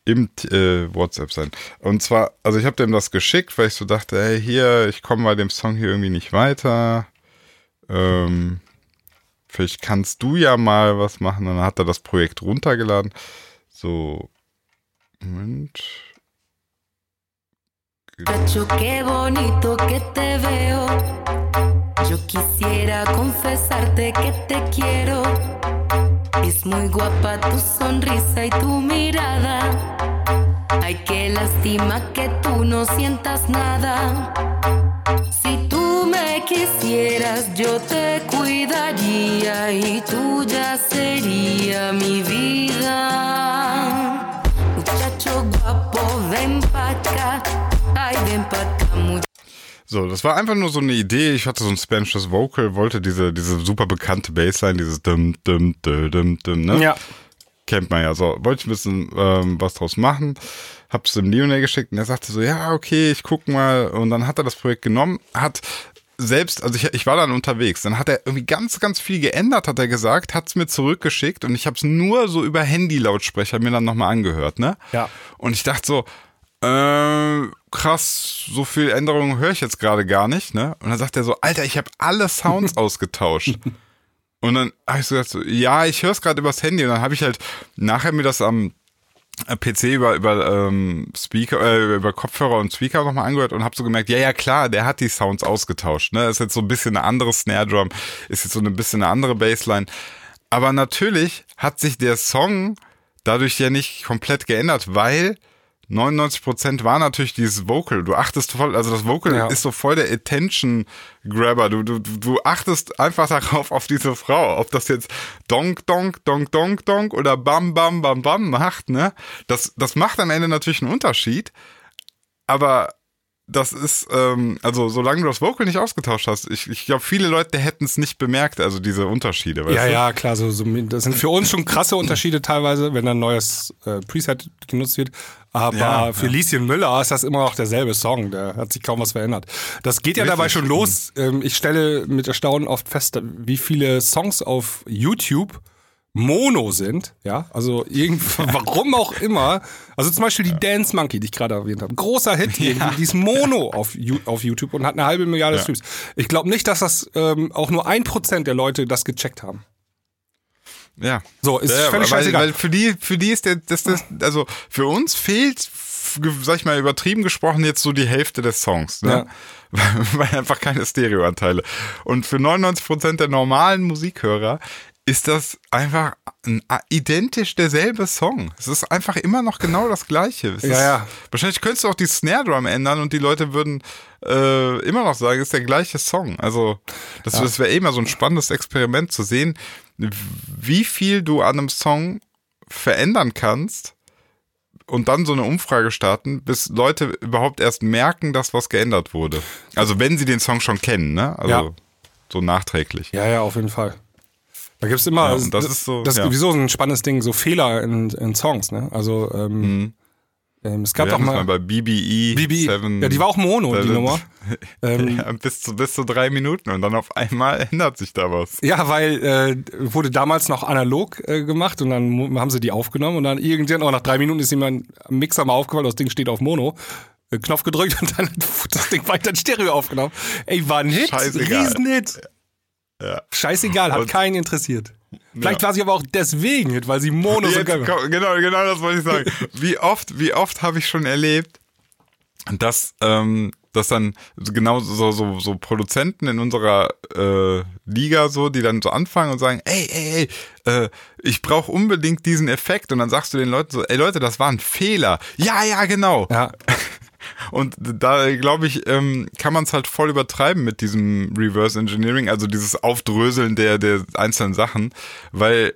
im äh, WhatsApp sein. Und zwar, also ich habe dem das geschickt, weil ich so dachte, hey, hier, ich komme bei dem Song hier irgendwie nicht weiter. Ähm, vielleicht kannst du ja mal was machen. Und dann hat er das Projekt runtergeladen. So, Moment. Cacho, Yo quisiera confesarte que te quiero. Es muy guapa tu sonrisa y tu mirada. Ay, qué lástima que tú no sientas nada. Si tú me quisieras, yo te cuidaría y tuya sería mi vida. So, das war einfach nur so eine Idee. Ich hatte so ein Spanishes Vocal, wollte diese, diese super bekannte Bassline, dieses dum, dum, dum, dum, dum, ne? Ja. Kennt man ja. So, wollte ich ein bisschen ähm, was draus machen. Hab's dem Lionel geschickt und er sagte so, ja, okay, ich guck mal. Und dann hat er das Projekt genommen, hat selbst, also ich, ich war dann unterwegs, dann hat er irgendwie ganz, ganz viel geändert, hat er gesagt, hat's mir zurückgeschickt und ich hab's nur so über Handy-Lautsprecher mir dann nochmal angehört, ne? Ja. Und ich dachte so, äh, krass, so viel Änderungen höre ich jetzt gerade gar nicht, ne? Und dann sagt er so, Alter, ich habe alle Sounds ausgetauscht. Und dann habe ich so gesagt, so, ja, ich höre es gerade übers Handy. Und dann habe ich halt nachher mir das am äh, PC über, über ähm, Speaker, äh, über Kopfhörer und Speaker nochmal angehört und habe so gemerkt, ja, ja, klar, der hat die Sounds ausgetauscht. Ne? Ist jetzt so ein bisschen eine andere Snare Drum, ist jetzt so ein bisschen eine andere Bassline. Aber natürlich hat sich der Song dadurch ja nicht komplett geändert, weil 99% war natürlich dieses Vocal. Du achtest voll, also das Vocal Ja. ist so voll der Attention Grabber. Du, du, du achtest einfach darauf, auf diese Frau. Ob das jetzt Donk, Donk, Donk, Donk, Donk oder Bam, Bam, Bam, Bam macht, ne? Das, das macht am Ende natürlich einen Unterschied. Aber das ist, ähm, also solange du das Vocal nicht ausgetauscht hast, ich, ich glaube, viele Leute hätten es nicht bemerkt, also diese Unterschiede. Weißt Ja, du? ja, klar, so, so, das sind für uns schon krasse Unterschiede teilweise, wenn ein neues äh, Preset genutzt wird. Aber Ja, für ja. Lieschen Müller ist das immer noch derselbe Song, da hat sich kaum was verändert. Das geht ja Richtig. dabei schon los. Ähm, ich stelle mit Erstaunen oft fest, wie viele Songs auf YouTube Mono sind, ja, also irgendwie, warum auch immer. Also zum Beispiel die Dance Monkey, die ich gerade erwähnt habe. Großer Hit, irgendwie, die ist Mono auf YouTube und hat eine halbe Milliarde Ja. Streams. Ich glaube nicht, dass das ähm, auch nur ein Prozent der Leute das gecheckt haben. Ja. So, ist ja, völlig weil, scheißegal. weil für die, für die ist der, das, das, also für uns fehlt, sag ich mal, übertrieben gesprochen, jetzt so die Hälfte des Songs, ne? Ja. Weil, weil einfach keine Stereoanteile. Und für 99% der normalen Musikhörer ist das einfach ein, identisch derselbe Song. Es ist einfach immer noch genau das Gleiche. Es Ja, ist, ja. Wahrscheinlich könntest du auch die Snare Drum ändern und die Leute würden äh, immer noch sagen, es ist der gleiche Song. Also das, das wäre eh mal so ein spannendes Experiment zu sehen, wie viel du an einem Song verändern kannst und dann so eine Umfrage starten, bis Leute überhaupt erst merken, dass was geändert wurde. Also wenn sie den Song schon kennen, ne? Also Ja. so nachträglich. Ja, ja, auf jeden Fall. Da gibt's immer, Ja, und das ist so, das ist sowieso ein spannendes Ding, so Fehler in, in Songs, ne? Also, ähm, ähm, es gab Wir doch hatten es mal, bei BBE BB, 7. ja, die war auch Mono, die Seven. Nummer. Ähm, ja, bis, zu, bis zu drei Minuten und dann auf einmal ändert sich da was. Ja, weil äh, wurde damals noch analog äh, gemacht und dann haben sie die aufgenommen und dann irgendwann, auch nach drei Minuten ist jemand am Mixer mal aufgefallen, das Ding steht auf Mono. äh, Knopf gedrückt und dann hat das Ding weiter in Stereo aufgenommen. Ey, war ein Hit, Scheißegal. Riesenhit. Ja. Scheißegal, hat Und- keinen interessiert. Vielleicht Ja. war sie aber auch deswegen weil sie Mono so Jetzt, war. komm, genau, genau das wollte ich sagen. Wie oft, wie oft habe ich schon erlebt, dass, ähm, dass dann so genau so, so, so Produzenten in unserer äh, Liga so, die dann so anfangen und sagen, ey, ey, ey, äh, ich brauche unbedingt diesen Effekt. Und dann sagst du den Leuten so, ey Leute, das war ein Fehler. Ja, ja, genau. Ja, Und da, glaube ich, ähm, kann man es halt voll übertreiben mit diesem Reverse Engineering, also dieses Aufdröseln der, der einzelnen Sachen, weil,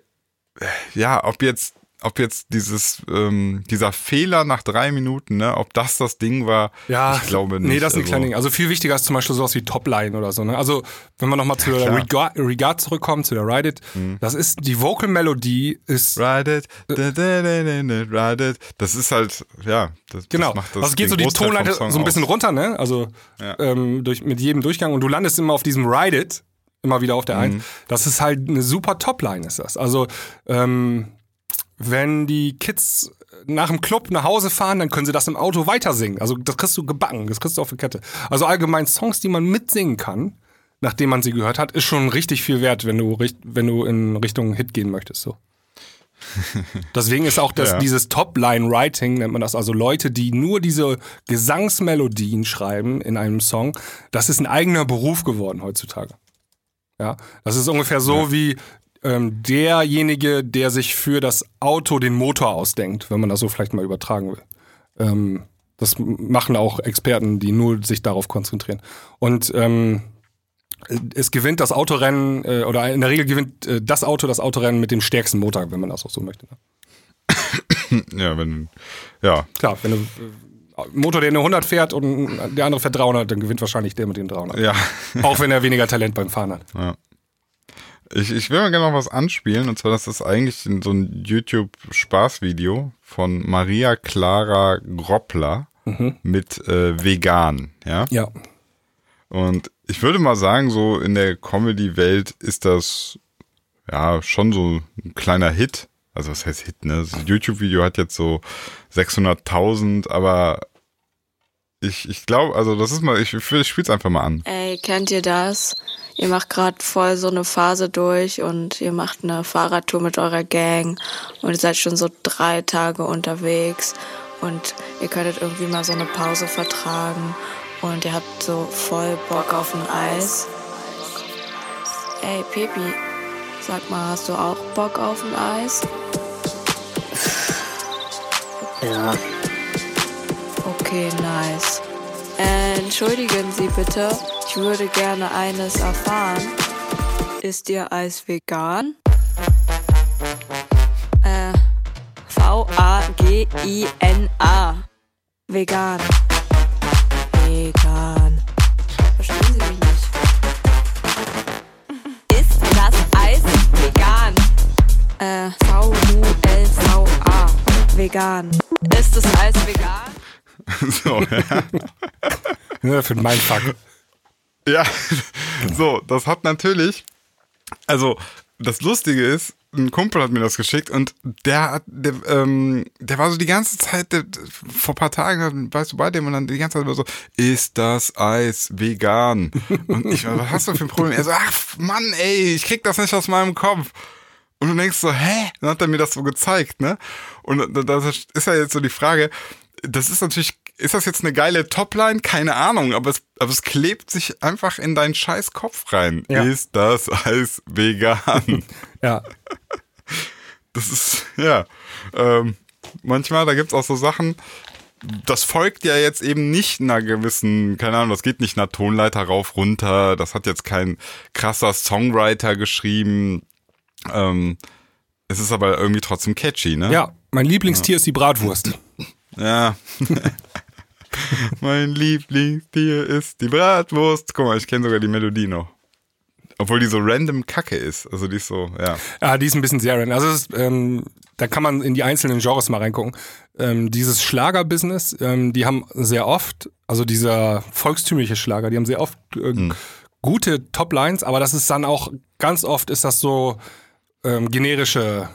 äh, ja, ob jetzt, ob jetzt dieses, ähm, dieser Fehler nach drei Minuten, ne, ob das das Ding war, ja. ich glaube nicht. Nee, das ist ein also, kleines Ding. Also viel wichtiger ist zum Beispiel sowas wie Topline oder so. Ne? Also wenn wir nochmal zu der klar. Regard, Regard zurückkommen, zu der Ride It, das ist, die Vocal Melodie ist Ride it, da, da, da, ride it. Das ist halt, ja, das, Genau. das macht das also es geht so die Tonleiter so ein bisschen aus. runter, ne? Also Ja. ähm, durch, mit jedem Durchgang und du landest immer auf diesem Ride It, immer wieder auf der Mhm. Eins. Das ist halt eine super Topline, ist das. Also ähm, wenn die Kids nach dem Club nach Hause fahren, dann können sie das im Auto weiter singen. Also das kriegst du gebacken, das kriegst du auf die Kette. Also allgemein Songs, die man mitsingen kann, nachdem man sie gehört hat, ist schon richtig viel wert, wenn du, wenn du in Richtung Hit gehen möchtest. So. Deswegen ist auch das, Ja. dieses Top-Line-Writing, nennt man das, also Leute, die nur diese Gesangsmelodien schreiben in einem Song, das ist ein eigener Beruf geworden heutzutage. Ja, das ist ungefähr so wie ähm, derjenige, der sich für das Auto den Motor ausdenkt, wenn man das so vielleicht mal übertragen will. Ähm, das machen auch Experten, die nur sich darauf konzentrieren. Und ähm, es gewinnt das Autorennen, äh, oder in der Regel gewinnt äh, das Auto das Autorennen mit dem stärksten Motor, wenn man das auch so möchte. Ne? Ja, wenn, ja, Klar, wenn du äh, Motor, der eine 100 fährt und der andere fährt 300, dann gewinnt wahrscheinlich der mit den 300. ja. Auch wenn er weniger Talent beim Fahren hat. Ich, ich will mal gerne noch was anspielen, und zwar, das ist eigentlich so ein YouTube-Spaßvideo von Maria Clara Groppler mit äh, Vegan, ja. Ja. Und ich würde mal sagen, so in der Comedy-Welt ist das ja schon so ein kleiner Hit. Also was heißt Hit, ne? Das YouTube-Video hat jetzt so 600.000, aber ich, ich glaube, also das ist mal, ich, ich spiel's einfach mal an. Ey, kennt ihr das? Ihr macht gerade voll so eine Phase durch und ihr macht eine Fahrradtour mit eurer Gang und ihr seid schon so drei Tage unterwegs und ihr könntet irgendwie mal so eine Pause vertragen und ihr habt so voll Bock auf ein Eis. Ey, Pepi, sag mal, hast du auch Bock auf ein Eis? Ja, Okay, nice. Äh, entschuldigen Sie bitte, ich würde gerne eines erfahren. Ist Ihr Eis vegan? Äh, V-A-G-I-N-A. Vegan. Vegan. Verstehen Sie mich nicht? Ist das Eis vegan? Äh, V-U-L-V-A. Vegan. Ist das Eis vegan? so, ja. Ja, für meinen Fuck. Ja, so, das hat natürlich, also das Lustige ist, ein Kumpel hat mir das geschickt und der hat, der, ähm, der war so die ganze Zeit, der, vor ein paar Tagen, weißt du, bei dem und dann die ganze Zeit immer so, ist das Eis vegan? Und ich, was hast du für ein Problem? Er so, ach Mann, ey, ich krieg das nicht aus meinem Kopf. Und du denkst so, hä? Dann hat er mir das so gezeigt, ne? Und da- das ist ja jetzt so die Frage, das ist natürlich ist das jetzt eine geile Topline? Keine Ahnung, aber es, aber es klebt sich einfach in deinen scheiß Kopf rein. Ja. Ist das Eis vegan? Ja. Das ist, ja. Ähm, manchmal, da gibt's auch so Sachen, das folgt ja jetzt eben nicht einer gewissen, keine Ahnung, das geht nicht einer Tonleiter rauf, runter, das hat jetzt kein krasser Songwriter geschrieben. Ähm, es ist aber irgendwie trotzdem catchy, ne? Ja, mein Lieblingstier ist die Bratwurst. Ja. mein Lieblingstier ist die Bratwurst. Guck mal, ich kenne sogar die Melodie noch. Obwohl die so random Kacke ist. Also die ist so, ja. Ja, die ist ein bisschen sehr random. Also ist, ähm, da kann man in die einzelnen Genres mal reingucken. Ähm, dieses Schlagerbusiness, ähm, die haben sehr oft, also dieser volkstümliche Schlager, die haben sehr oft äh, gute Toplines, aber das ist dann auch ganz oft ist das so ähm, generische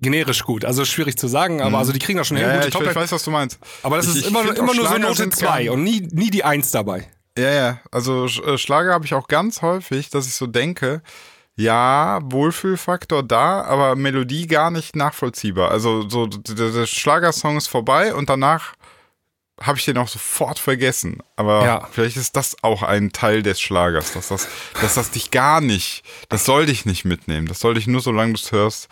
generisch gut. Also schwierig zu sagen, aber also die kriegen da schon Ja, ja gute ich, ich Toplines. weiß, was du meinst. Aber das Ich- ist ich immer, immer nur so Note sind 2 gar- und nie, nie die 1 dabei. Ja, ja. Also äh, Schlager habe ich auch ganz häufig, dass ich so denke, ja, Wohlfühlfaktor da, aber Melodie gar nicht nachvollziehbar. Also so der Schlagersong ist vorbei und danach habe ich den auch sofort vergessen. Aber Ja. vielleicht ist das auch ein Teil des Schlagers, dass das, dass das dich gar nicht, das soll dich nicht mitnehmen. Das soll dich nur, solange du es hörst,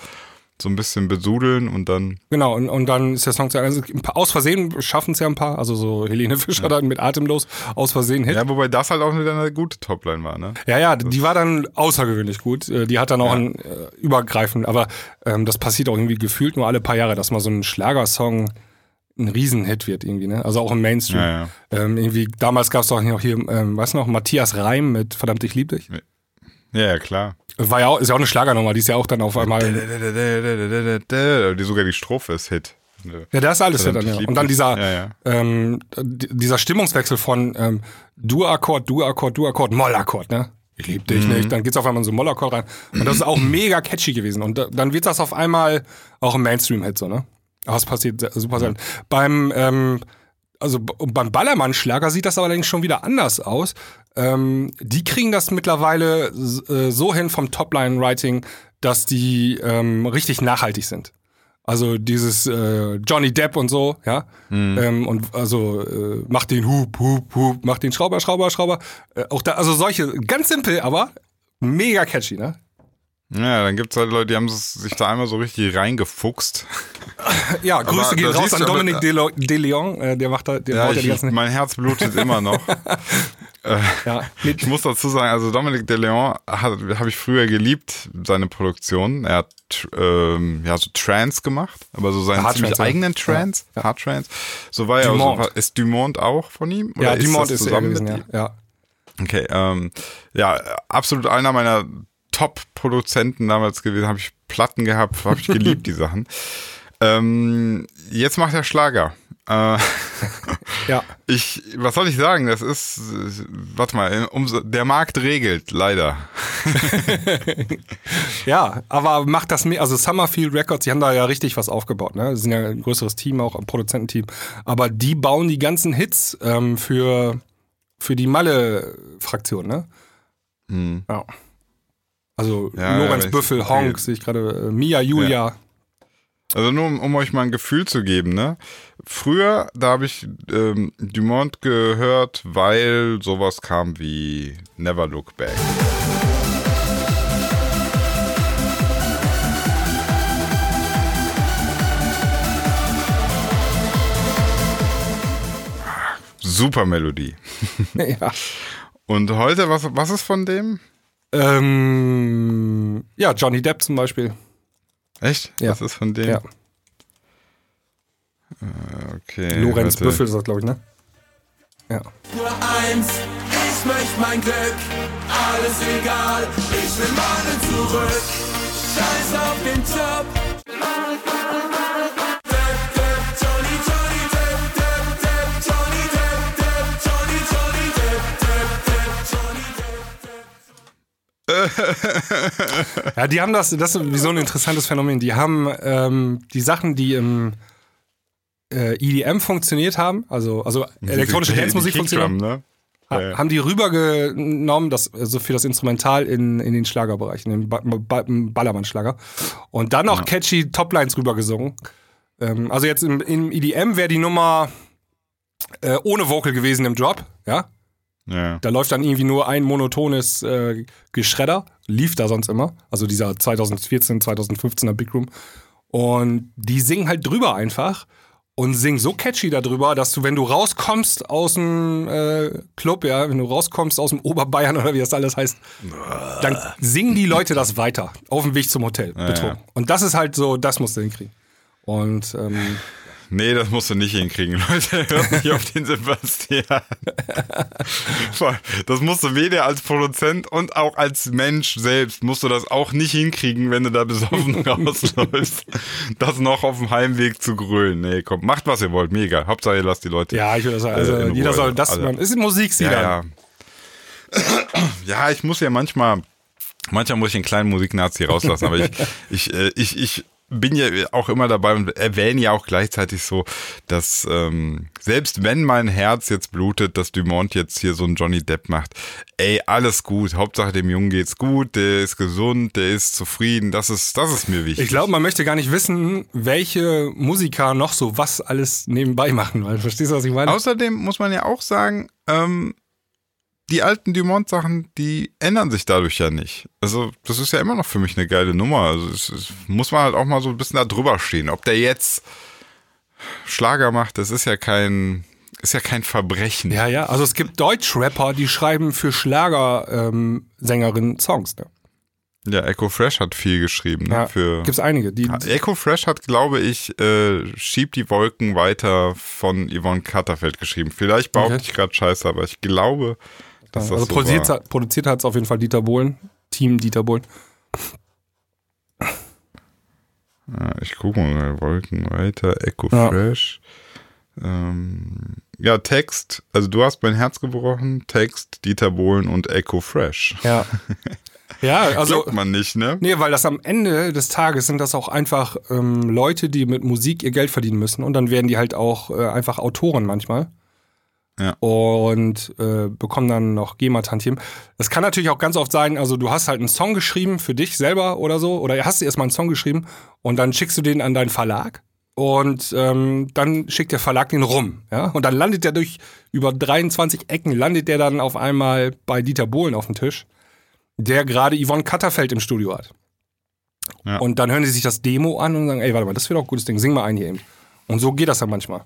so ein bisschen besudeln und dann. Genau, und, und dann ist der Song zu also ein paar, aus Versehen schaffen es ja ein paar, also so Helene Fischer dann mit Atemlos, aus Versehen Hit. Ja, wobei das halt auch wieder eine gute Topline war, ne? Ja, ja, die war dann außergewöhnlich gut. Äh, Die hat dann auch ein äh, übergreifend, aber ähm, das passiert auch irgendwie gefühlt nur alle paar Jahre, dass mal so ein Schlagersong ein Riesenhit wird irgendwie, ne? Also auch im Mainstream. Ja, ja. Ähm, irgendwie, damals gab es auch noch hier, ähm, weißt du noch, Matthias Reim mit Verdammt, ich lieb dich. Ja, ja, klar. War ja auch, ist ja auch eine Schlagernummer, die ist ja auch dann auf einmal. Die sogar die Strophe ist Hit. Ja, das ist alles ja dann, ja. Und dann dieser, Ja, ja. Ähm, dieser Stimmungswechsel von ähm, Dur-Akkord, Dur-Akkord, Dur-Akkord, Moll-Akkord, ne? Ich lieb dich Mhm. nicht. Dann geht's auf einmal in so Moll-Akkord rein. Und das ist auch mega catchy gewesen. Und da, dann wird das auf einmal auch ein Mainstream-Hit, so, ne? Aber es passiert super selten. Beim, ähm, also beim Ballermann-Schlager sieht das aber allerdings schon wieder anders aus. Ähm, die kriegen das mittlerweile äh, so hin vom Topline-Writing, dass die ähm, richtig nachhaltig sind. Also dieses äh, Johnny Depp und so, ja. Ähm, und also äh, macht den Hup, Hup, Hup, macht den Schrauber, Schrauber, Schrauber. Äh, auch da, also solche, ganz simpel, aber mega catchy, ne? Ja, dann gibt's halt Leute, die haben es- sich da einmal so richtig reingefuchst. Ja, Grüße Aber gehen raus an Dominic De, Leon, äh, der macht da, der Ja, baut ja ich, die ganzen. mein Herz blutet immer noch. ja, Ich muss dazu sagen, also Dominic De Leon habe ich früher geliebt, seine Produktion. Er hat ähm, ja so Trance gemacht, aber so seinen ziemlich Trance, ja. eigenen Trance, Hard Trance. So war ja auch so, Dumont. ist Dumont auch von ihm? ja, Oder Dumont ist zusammen gewesen, mit ja. ihm? ja. Okay, ähm, ja, absolut einer meiner Top-Produzenten damals gewesen. Habe ich Platten gehabt, habe ich geliebt, die Sachen. Ähm, jetzt macht er Schlager. Äh, Ja. ich, was soll ich sagen? Das ist, warte mal, umso, der Markt regelt, leider. Ja, aber macht das mehr, also Summerfield Records, die haben da ja richtig was aufgebaut, ne? Das sind ja ein größeres Team, auch ein Produzententeam. Aber die bauen die ganzen Hits ähm, für, für die Malle-Fraktion, ne? Ja. Also. Ja, Lorenz ja, Büffel, Honk, sehe ich gerade, äh, Mia, Julia. Also nur um, um euch mal ein Gefühl zu geben, ne? Früher, da habe ich ähm, Dumont gehört, weil sowas kam wie Never Look Back. Super Melodie. ja. Und heute, was, was ist von dem? Ähm, ja, Johnny Depp zum Beispiel. Echt? Ja. Was ist von dem? Ja. Okay. Lorenz warte. Büffel ist das, glaube ich, ne? Ja. Nur eins, ich möchte mein Glück, alles egal, ich will Malen zurück. Scheiß auf den Job. Ja, die haben das, das ist so ein interessantes Phänomen. Die haben ähm, die Sachen, die im äh, EDM funktioniert haben, also, also elektronische Dance-Musik funktioniert haben, ne? ha- Ja, ja. haben die rübergenommen, das, also für das Instrumental in, in den Schlagerbereich, in den ba ba Ballermann-Schlager. Und dann auch catchy Toplines rübergesungen. Ähm, also jetzt im, im EDM wäre die Nummer äh, ohne Vocal gewesen im Drop, ja. Ja. Da läuft dann irgendwie nur ein monotones äh, Geschredder, lief da sonst immer, also dieser 2014, 2015er Big Room. Und die singen halt drüber einfach und singen so catchy darüber, dass du, wenn du rauskommst aus dem äh, Club, ja, wenn du rauskommst aus dem Oberbayern oder wie das alles heißt, dann singen die Leute das weiter auf dem Weg zum Hotel, betrunken. Und das ist halt so, das musst du hinkriegen. Und ähm, Nee, das musst du nicht hinkriegen, Leute. Hört nicht auf den Sebastian. Das musst du weder als Produzent und auch als Mensch selbst musst du das auch nicht hinkriegen, wenn du da besoffen rausläufst. Das noch auf dem Heimweg zu grölen. Nee, komm, macht was ihr wollt, mir egal. Hauptsache ihr lasst die Leute. ja, ich würde sagen, also Äh, jeder Ruhe, soll das, alle. man, ist Musik, sie Ja, ja. ja, ich muss ja manchmal, manchmal muss ich einen kleinen Musiknazi rauslassen, aber ich, ich, äh, ich, ich bin ja auch immer dabei und erwähne ja auch gleichzeitig so, dass ähm, selbst wenn mein Herz jetzt blutet, dass Dumont jetzt hier so einen Johnny Depp macht, ey, alles gut. Hauptsache dem Jungen geht's gut, der ist gesund, der ist zufrieden. Das ist, das ist mir wichtig. Ich glaube, man möchte gar nicht wissen, welche Musiker noch so was alles nebenbei machen. Weil, verstehst du, was ich meine? Außerdem muss man ja auch sagen, ähm, die alten Dumont-Sachen, die ändern sich dadurch ja nicht. Also, das ist ja immer noch für mich eine geile Nummer. Also, es, es muss man halt auch mal so ein bisschen da drüber stehen. Ob der jetzt Schlager macht, das ist ja kein, ist ja kein Verbrechen. ja, ja. Also es gibt Deutschrapper, die schreiben für Schlagersängerinnen Sängerinnen Songs. Ne? Ja, Echo Fresh hat viel geschrieben. Ne, Ja, für gibt's einige. Die, Echo Fresh hat, glaube ich, äh, Schieb die Wolken weiter von Yvonne Katterfeld geschrieben. Vielleicht behaupte Okay. ich gerade scheiße, aber ich glaube, das also so produziert, war. produziert hat es auf jeden Fall Dieter Bohlen. Team Dieter Bohlen. Ja, ich gucke mal, Wolken weiter, Echo Ja. Fresh. Ähm, ja, Text, also du hast mein Herz gebrochen, Text, Dieter Bohlen und Echo Fresh. Ja. ja, also. Glaubt man nicht, ne? Nee, weil das am Ende des Tages sind das auch einfach ähm, Leute, die mit Musik ihr Geld verdienen müssen. Und dann werden die halt auch äh, einfach Autoren manchmal. Ja. Und äh, bekommen dann noch GEMA-Tantiem. Das kann natürlich auch ganz oft sein, also du hast halt einen Song geschrieben für dich selber oder so, oder hast du erstmal einen Song geschrieben und dann schickst du den an deinen Verlag und ähm, dann schickt der Verlag den rum. Ja? Und dann landet der durch über 23 Ecken, landet der dann auf einmal bei Dieter Bohlen auf dem Tisch, der gerade Yvonne Katterfeld im Studio hat. Ja. Und dann hören die sich das Demo an und sagen, ey, warte mal, das wird doch ein gutes Ding, sing mal ein hier eben. Und so geht das dann manchmal.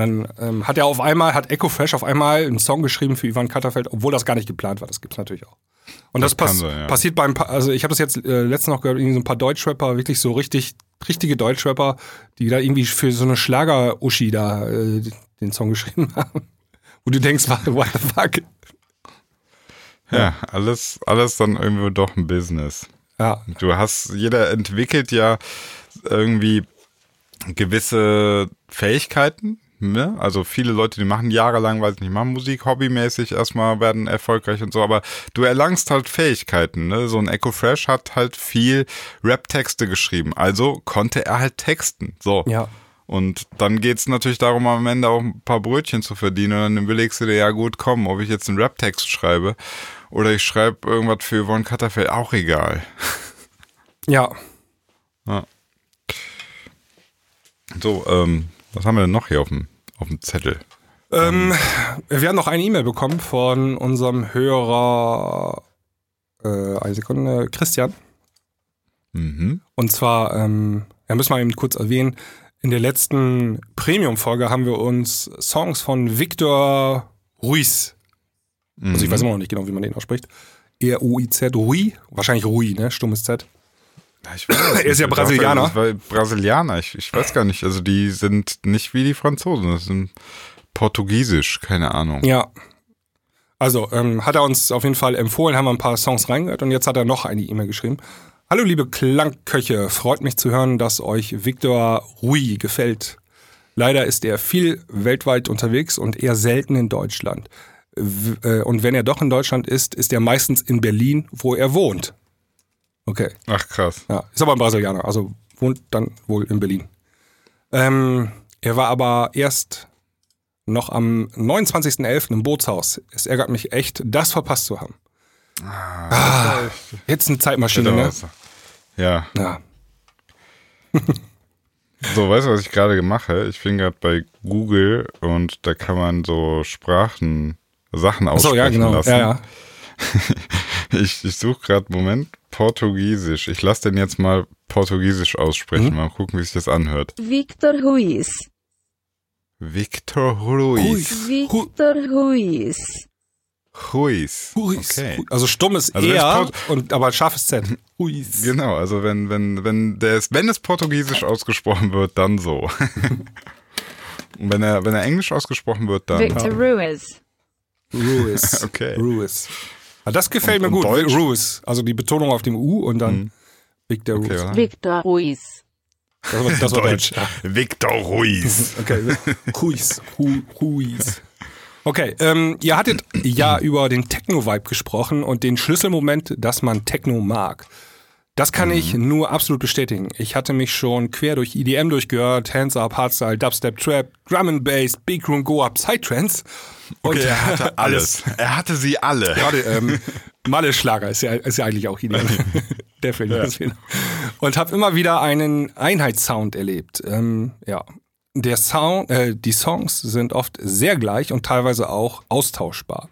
Und dann ähm, hat er auf einmal, hat Echo Fresh auf einmal einen Song geschrieben für Ivan Katterfeld, obwohl das gar nicht geplant war. Das gibt's natürlich auch. Und das, Das pass sein, ja. passiert beim, Pa- also ich habe das jetzt äh, letztens noch gehört, irgendwie so ein paar Deutschrapper, wirklich so richtig, richtige Deutschrapper, die da irgendwie für so eine Schlager-Uschi da äh, den Song geschrieben haben. Wo du denkst, what what the fuck? Ja, alles, alles dann irgendwie doch ein Business. Ja, Du hast, jeder entwickelt ja irgendwie gewisse Fähigkeiten. Ne? Also viele Leute, die machen jahrelang, weiß ich nicht, machen Musik hobbymäßig erstmal, werden erfolgreich und so, aber du erlangst halt Fähigkeiten. Ne? So ein Echo Fresh hat halt viel Rap-Texte geschrieben, also konnte er halt texten. So. ja. Und dann geht's natürlich darum, am Ende auch ein paar Brötchen zu verdienen. Und dann überlegst du dir, ja gut, komm, ob ich jetzt einen Rap-Text schreibe oder ich schreibe irgendwas für Yvonne Katterfeld, auch egal. Ja, So, ähm, was haben wir denn noch hier auf dem, auf dem Zettel? Ähm, wir haben noch eine E-Mail bekommen von unserem Hörer, äh, eine Sekunde, Christian. Mhm. Und zwar, ähm, ja, müssen wir eben kurz erwähnen, in der letzten Premium-Folge haben wir uns Songs von Victor Ruiz, also ich weiß immer noch nicht genau, wie man den ausspricht, R-U-I-Z, Rui, wahrscheinlich Rui, ne, stummes Z. Ja, ich weiß es Er ist ja. Brasilianer. Brasilianer, ich, ich weiß gar nicht. Also die sind nicht wie die Franzosen, das sind Portugiesisch, keine Ahnung. Ja. Also, ähm, hat er uns auf jeden Fall empfohlen, haben wir ein paar Songs reingehört und jetzt hat er noch eine E-Mail geschrieben. Hallo liebe Klangköche, freut mich zu hören, dass euch Victor Rui gefällt. Leider ist er viel weltweit unterwegs und eher selten in Deutschland. Äh, und wenn er doch in Deutschland ist, ist er meistens in Berlin, wo er wohnt. Okay. Ach krass. Ja, ist aber ein Brasilianer, also wohnt dann wohl in Berlin. Ähm, er war aber erst noch am 29.11. im Bootshaus. Es ärgert mich echt, das verpasst zu haben. Ah, jetzt eine Zeitmaschine, ne? Ja. Ja. So, weißt du, was ich gerade mache? Ich bin gerade bei Google und da kann man so Sprachen, Sachen aussprechen ja, genau. lassen. Ja, ja. Ich, ich suche gerade, Moment, Portugiesisch. Ich lasse den jetzt mal Portugiesisch aussprechen. Mhm. Mal gucken, wie sich das anhört. Victor Ruiz. Victor Ruiz. Victor Ruiz. Ruiz. Huis. Okay. Also stumm ist Also er, es und, aber scharfes Z. Huis. Genau, also wenn, wenn, wenn, der ist, wenn es Portugiesisch ausgesprochen wird, dann so. Und wenn er, wenn er Englisch ausgesprochen wird, dann. Victor Ruiz. Ruiz. Okay. Ruiz. Ah, das gefällt Und- mir und gut. Deutsch? Ruiz. Also die Betonung auf dem U und dann Victor Ruiz. Okay? Victor Ruiz. Das war, das war Deutsch. Ja. Victor Ruiz. Okay. Ruiz. Ruiz. Okay, ähm, ihr hattet ja über den Techno-Vibe gesprochen und den Schlüsselmoment, dass man Techno mag. Das kann ich nur absolut bestätigen. Ich hatte mich schon quer durch EDM durchgehört, Hands Up, Hardstyle, Dubstep, Trap, Drum and Bass, Big Room, Go Up, Psytrance. Und Okay, er hatte alles. Er hatte sie alle. Gerade ähm, Malle Schlager ist ja, ist ja eigentlich auch EDM. Der Film. deswegen. Und habe immer wieder einen Einheitssound erlebt. Ähm, ja. Der Sound, äh, die Songs sind oft sehr gleich und teilweise auch austauschbar.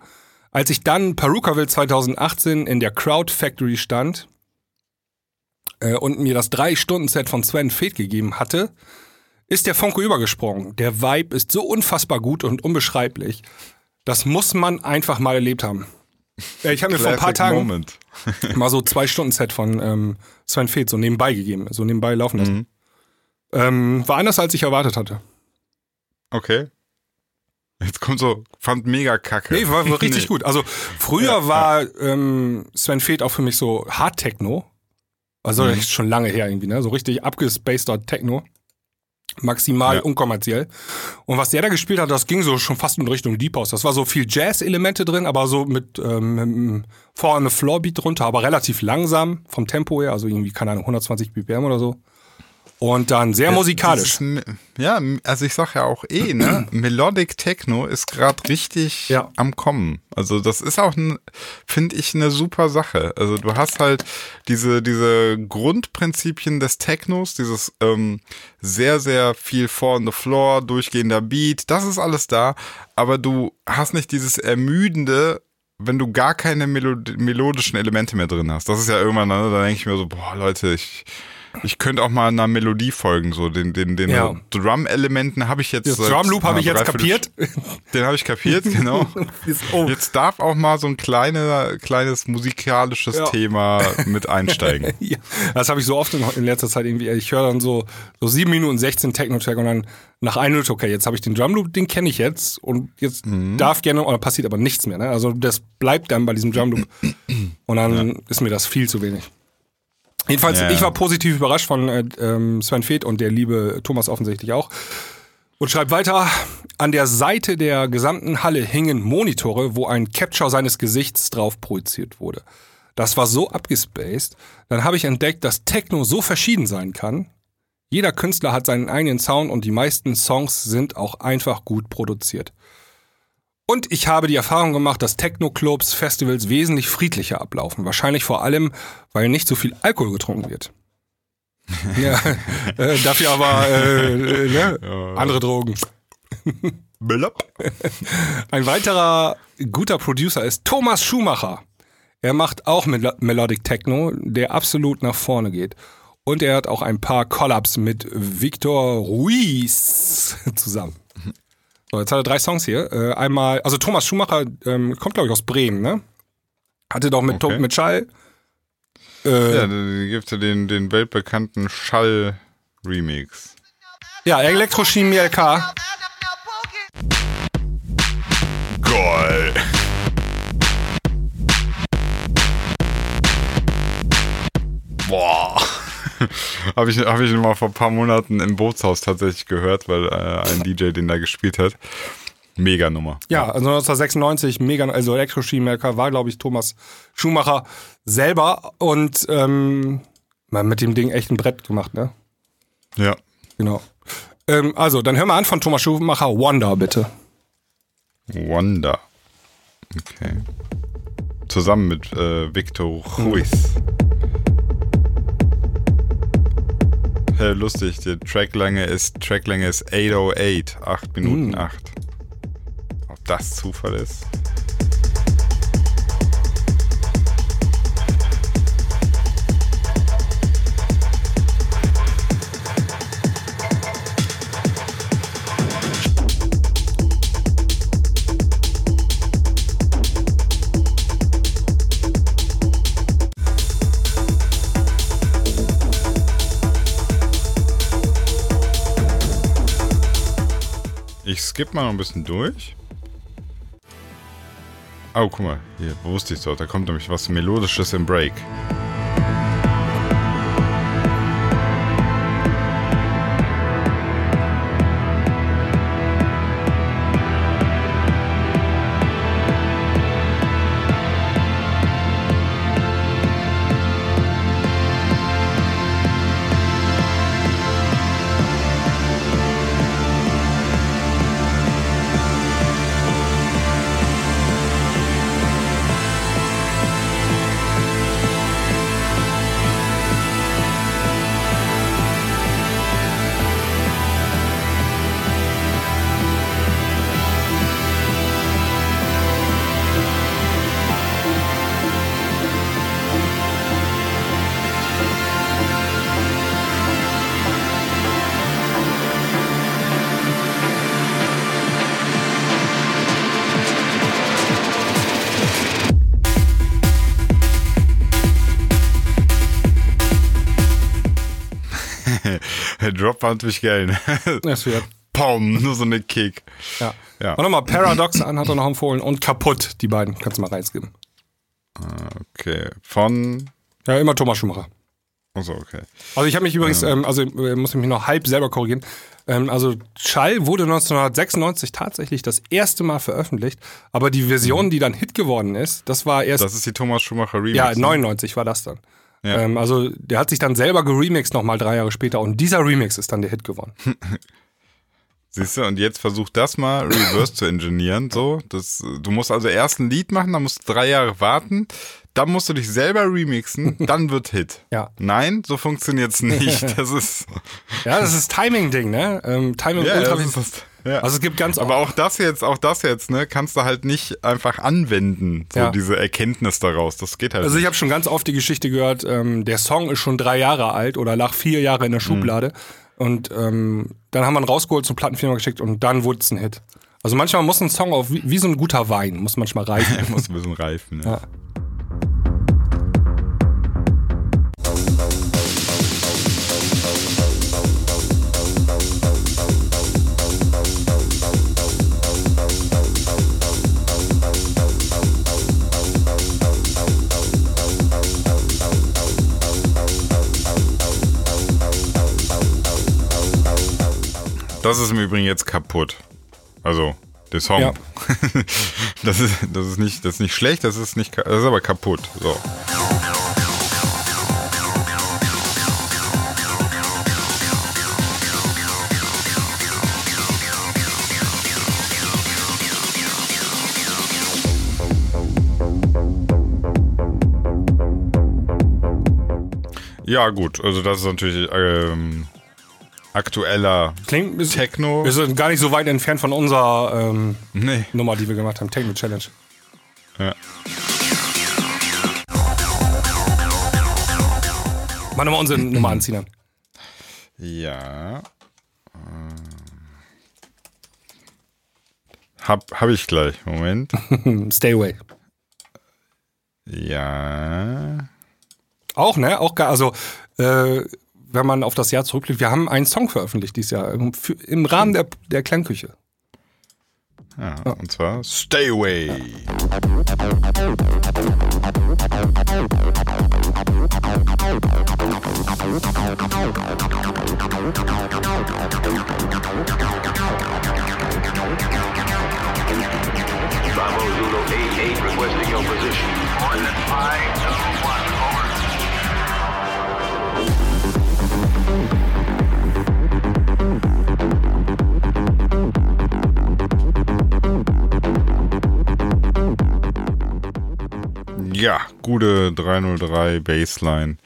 Als ich dann Perukaville 2018 in der Crowd Factory stand äh, und mir das 3-Stunden-Set von Sven Feth gegeben hatte, ist der Funke übergesprungen. Der Vibe ist so unfassbar gut und unbeschreiblich. Das muss man einfach mal erlebt haben. Ja, ich habe mir vor ein paar Tagen Moment. mal so zwei Stunden Set von ähm, Sven Feth so nebenbei gegeben, so nebenbei laufen lassen. Mhm. Ähm, war anders, als ich erwartet hatte. Okay. Jetzt kommt so, fand mega kacke. Nee, war, war richtig Nee. gut. Also früher Ja, war ähm, Sven Feth auch für mich so Hard Techno. Also Mhm. schon lange her irgendwie, ne? So richtig abgespaceder Techno. Maximal Ja. unkommerziell. Und was der da gespielt hat, das ging so schon fast in Richtung Deep House. Das war so viel Jazz-Elemente drin, aber so mit, ähm, mit einem Four on the Floor Beat drunter, aber relativ langsam vom Tempo her, also irgendwie, keine Ahnung, 120 BPM oder so. Und dann sehr musikalisch. Ist, ja, also ich sag ja auch eh, ne? Melodic Techno ist gerade richtig Ja. am Kommen. Also das ist auch, finde ich, eine super Sache. Also du hast halt diese, diese Grundprinzipien des Technos, dieses ähm, sehr, sehr viel Four on the Floor, durchgehender Beat, das ist alles da. Aber du hast nicht dieses ermüdende, wenn du gar keine Melod melodischen Elemente mehr drin hast. Das ist ja irgendwann, ne, da denke ich mir so, boah, Leute, ich, ich könnte auch mal einer Melodie folgen, so den, den, den Ja. Drum-Elementen habe ich jetzt. Das seit Drum Loop habe ich jetzt kapiert. Den habe ich kapiert, genau. oh. Jetzt darf auch mal so ein kleine, kleines musikalisches Ja. Thema mit einsteigen. Ja, das habe ich so oft in, in letzter Zeit irgendwie. Ich höre dann so, so 7 Minuten 16 Techno-Track und dann nach einer Minute, okay, jetzt habe ich den Drumloop, den kenne ich jetzt und jetzt darf gerne, oder passiert aber nichts mehr. Ne? Also das bleibt dann bei diesem Drumloop und dann ist mir das viel zu wenig. Jedenfalls, Ja. ich war positiv überrascht von äh, ähm, Sven Feth und der liebe Thomas offensichtlich auch. Und schreibt weiter, an der Seite der gesamten Halle hingen Monitore, wo ein Capture seines Gesichts drauf projiziert wurde. Das war so abgespaced. Dann habe ich entdeckt, dass Techno so verschieden sein kann. Jeder Künstler hat seinen eigenen Sound und die meisten Songs sind auch einfach gut produziert. Und ich habe die Erfahrung gemacht, dass Techno-Clubs, Festivals wesentlich friedlicher ablaufen. Wahrscheinlich vor allem, weil nicht so viel Alkohol getrunken wird. ja, äh, dafür aber äh, äh, ne? andere Drogen. Ein weiterer guter Producer ist Thomas Schumacher. Er macht auch Mel Melodic Techno, der absolut nach vorne geht. Und er hat auch ein paar Collabs mit Victor Ruiz zusammen. So, jetzt hat er drei Songs hier. Äh, einmal, also Thomas Schumacher ähm, kommt, glaube ich, aus Bremen, ne? Hatte doch mit, Okay. mit Schall. Äh, ja, da gibt ja den, den weltbekannten Schall-Remix. ja, Elektrochemie LK. Geil. Boah. Habe ich, hab ich mal vor ein paar Monaten im Bootshaus tatsächlich gehört, weil äh, ein DJ den da gespielt hat. Mega Nummer. Ja, also 1996, mega, also Elektrochemie-LK war, glaube ich, Thomas Schumacher selber und ähm, mit dem Ding echt ein Brett gemacht, ne? Ja. Genau. Ähm, also, dann hör mal an von Thomas Schumacher, Wonder, bitte. Wonder. Okay. Zusammen mit äh, Victor Ruiz. Äh, lustig, die Tracklänge ist, Tracklänge ist 808, 8 Minuten Mm. 8. Ob das Zufall ist? Skippe mal noch ein bisschen durch. Oh, guck mal, hier wusste ich doch, da kommt nämlich was Melodisches im Break. War natürlich geil. Ne? Das wird. Pom, nur so eine Kick. Ja. Ja. Und nochmal Paradox an hat er noch empfohlen und kaputt, die beiden. Kannst du mal reinskippen. Okay, von. Ja, immer Thomas Schumacher. Achso, okay. Also ich habe mich übrigens, ähm, also äh, muss ich mich noch halb selber korrigieren. Ähm, also Schall wurde 1996 tatsächlich das erste Mal veröffentlicht, aber die Version, die dann Hit geworden ist, das war erst, Das ist die Thomas Schumacher Remix. ja, ne? 99 war das dann. Ja. Ähm, also der hat sich dann selber geremixed nochmal drei Jahre später und dieser Remix ist dann der Hit geworden. Siehst du, und jetzt versuch das mal reverse zu engineeren. So, das, du musst also erst ein Lied machen, dann musst du drei Jahre warten, dann musst du dich selber remixen, dann wird Hit. Ja. Nein, so funktioniert's nicht. Das ist. Ja, das ist Timing-Ding, ne? Ähm, Timing Ja, ultra das ist ja. Also es gibt ganz Aber auch das jetzt, auch das jetzt, ne, kannst du halt nicht einfach anwenden, so Ja. diese Erkenntnis daraus. Das geht halt Also ich habe schon ganz oft die Geschichte gehört, ähm, der Song ist schon drei Jahre alt oder lag vier Jahre in der Schublade. Und ähm, dann haben wir ihn rausgeholt zur Plattenfirma geschickt und dann wurde es ein Hit. Also manchmal muss ein Song auch wie, wie so ein guter Wein, muss manchmal reifen. muss ein bisschen reifen. Ja. Ja. Das ist im Übrigen jetzt kaputt. Also, der Song. Ja. das, ist, das, ist nicht, das ist nicht schlecht, das ist, nicht, das ist aber kaputt. So. Ja, gut, also das ist natürlich ähm, aktueller Klingt ist, Techno. Wir sind gar nicht so weit entfernt von unserer ähm, Nee. Nummer, die wir gemacht haben, Techno Challenge. Ja. Mal nochmal unsere Nummer anziehen. Dann. Ja. Ähm. Hab, hab ich gleich. Moment. Stay Away. Ja. Auch, ne? Auch geil. Also, äh, wenn man auf das Jahr zurückblickt, wir haben einen Song veröffentlicht dieses Jahr im, für, im Rahmen der, der Klangküche. ja. Und zwar Stay Away. Bravo Zulu 88 requesting your position. Coordinates 521, over. Ja, gute 303 Bassline.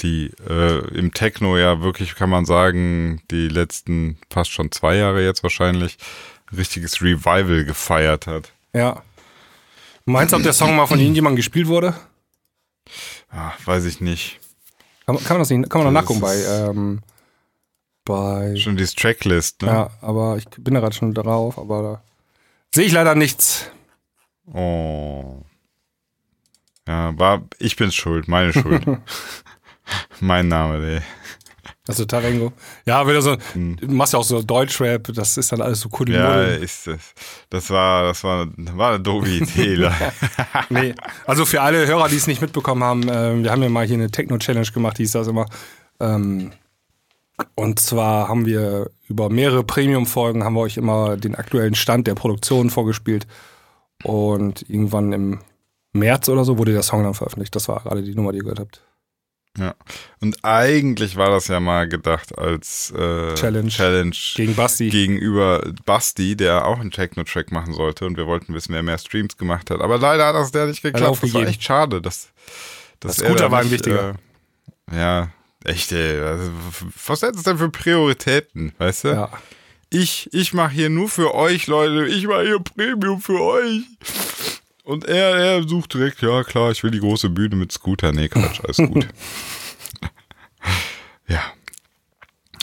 die äh, im Techno ja wirklich, kann man sagen, die letzten fast schon zwei Jahre jetzt wahrscheinlich, ein richtiges Revival gefeiert hat. Ja. Meinst du, ob der Song mal von irgendjemandem gespielt wurde? Ah, weiß ich nicht. Kann, man- kann man das nicht, kann man noch nachgucken bei, ähm, bei, Schon dieses Tracklist, ne? ja, aber ich bin da gerade schon drauf, aber da sehe ich leider nichts. Oh. Ja, war, ich bin's schuld, meine Schuld. mein Name, ey. Also Tarengo. Ja, wieder so, du machst ja auch so Deutschrap, das ist dann alles so cool. Hm. Ja, ist es. Das war, das war, war eine doofe Idee. Nee, also für alle Hörer, die es nicht mitbekommen haben, ähm, wir haben ja mal hier eine Techno-Challenge gemacht, hieß das immer. Ähm, und zwar haben wir über mehrere Premium-Folgen haben wir euch immer den aktuellen Stand der Produktion vorgespielt. Und irgendwann im März oder so wurde der Song dann veröffentlicht. Das war gerade die Nummer, die ihr gehört habt. ja. Und eigentlich war das ja mal gedacht als äh, Challenge. Challenge Gegen Basti. gegenüber Basti, der auch einen Techno-Track machen sollte. Und wir wollten wissen, wer mehr Streams gemacht hat. Aber leider hat das der nicht geklappt. Das war echt schade. Dass, dass Das er Scooter war nicht, wichtiger. Äh, ja, echt, ey. Also, was sind das denn für Prioritäten, weißt du? Ja. Ich, ich mache hier nur für euch, Leute. Ich mache hier Premium für euch. Und er, er sucht direkt, ja klar, ich will die große Bühne mit Scooter. Nee, Quatsch, alles gut. ja.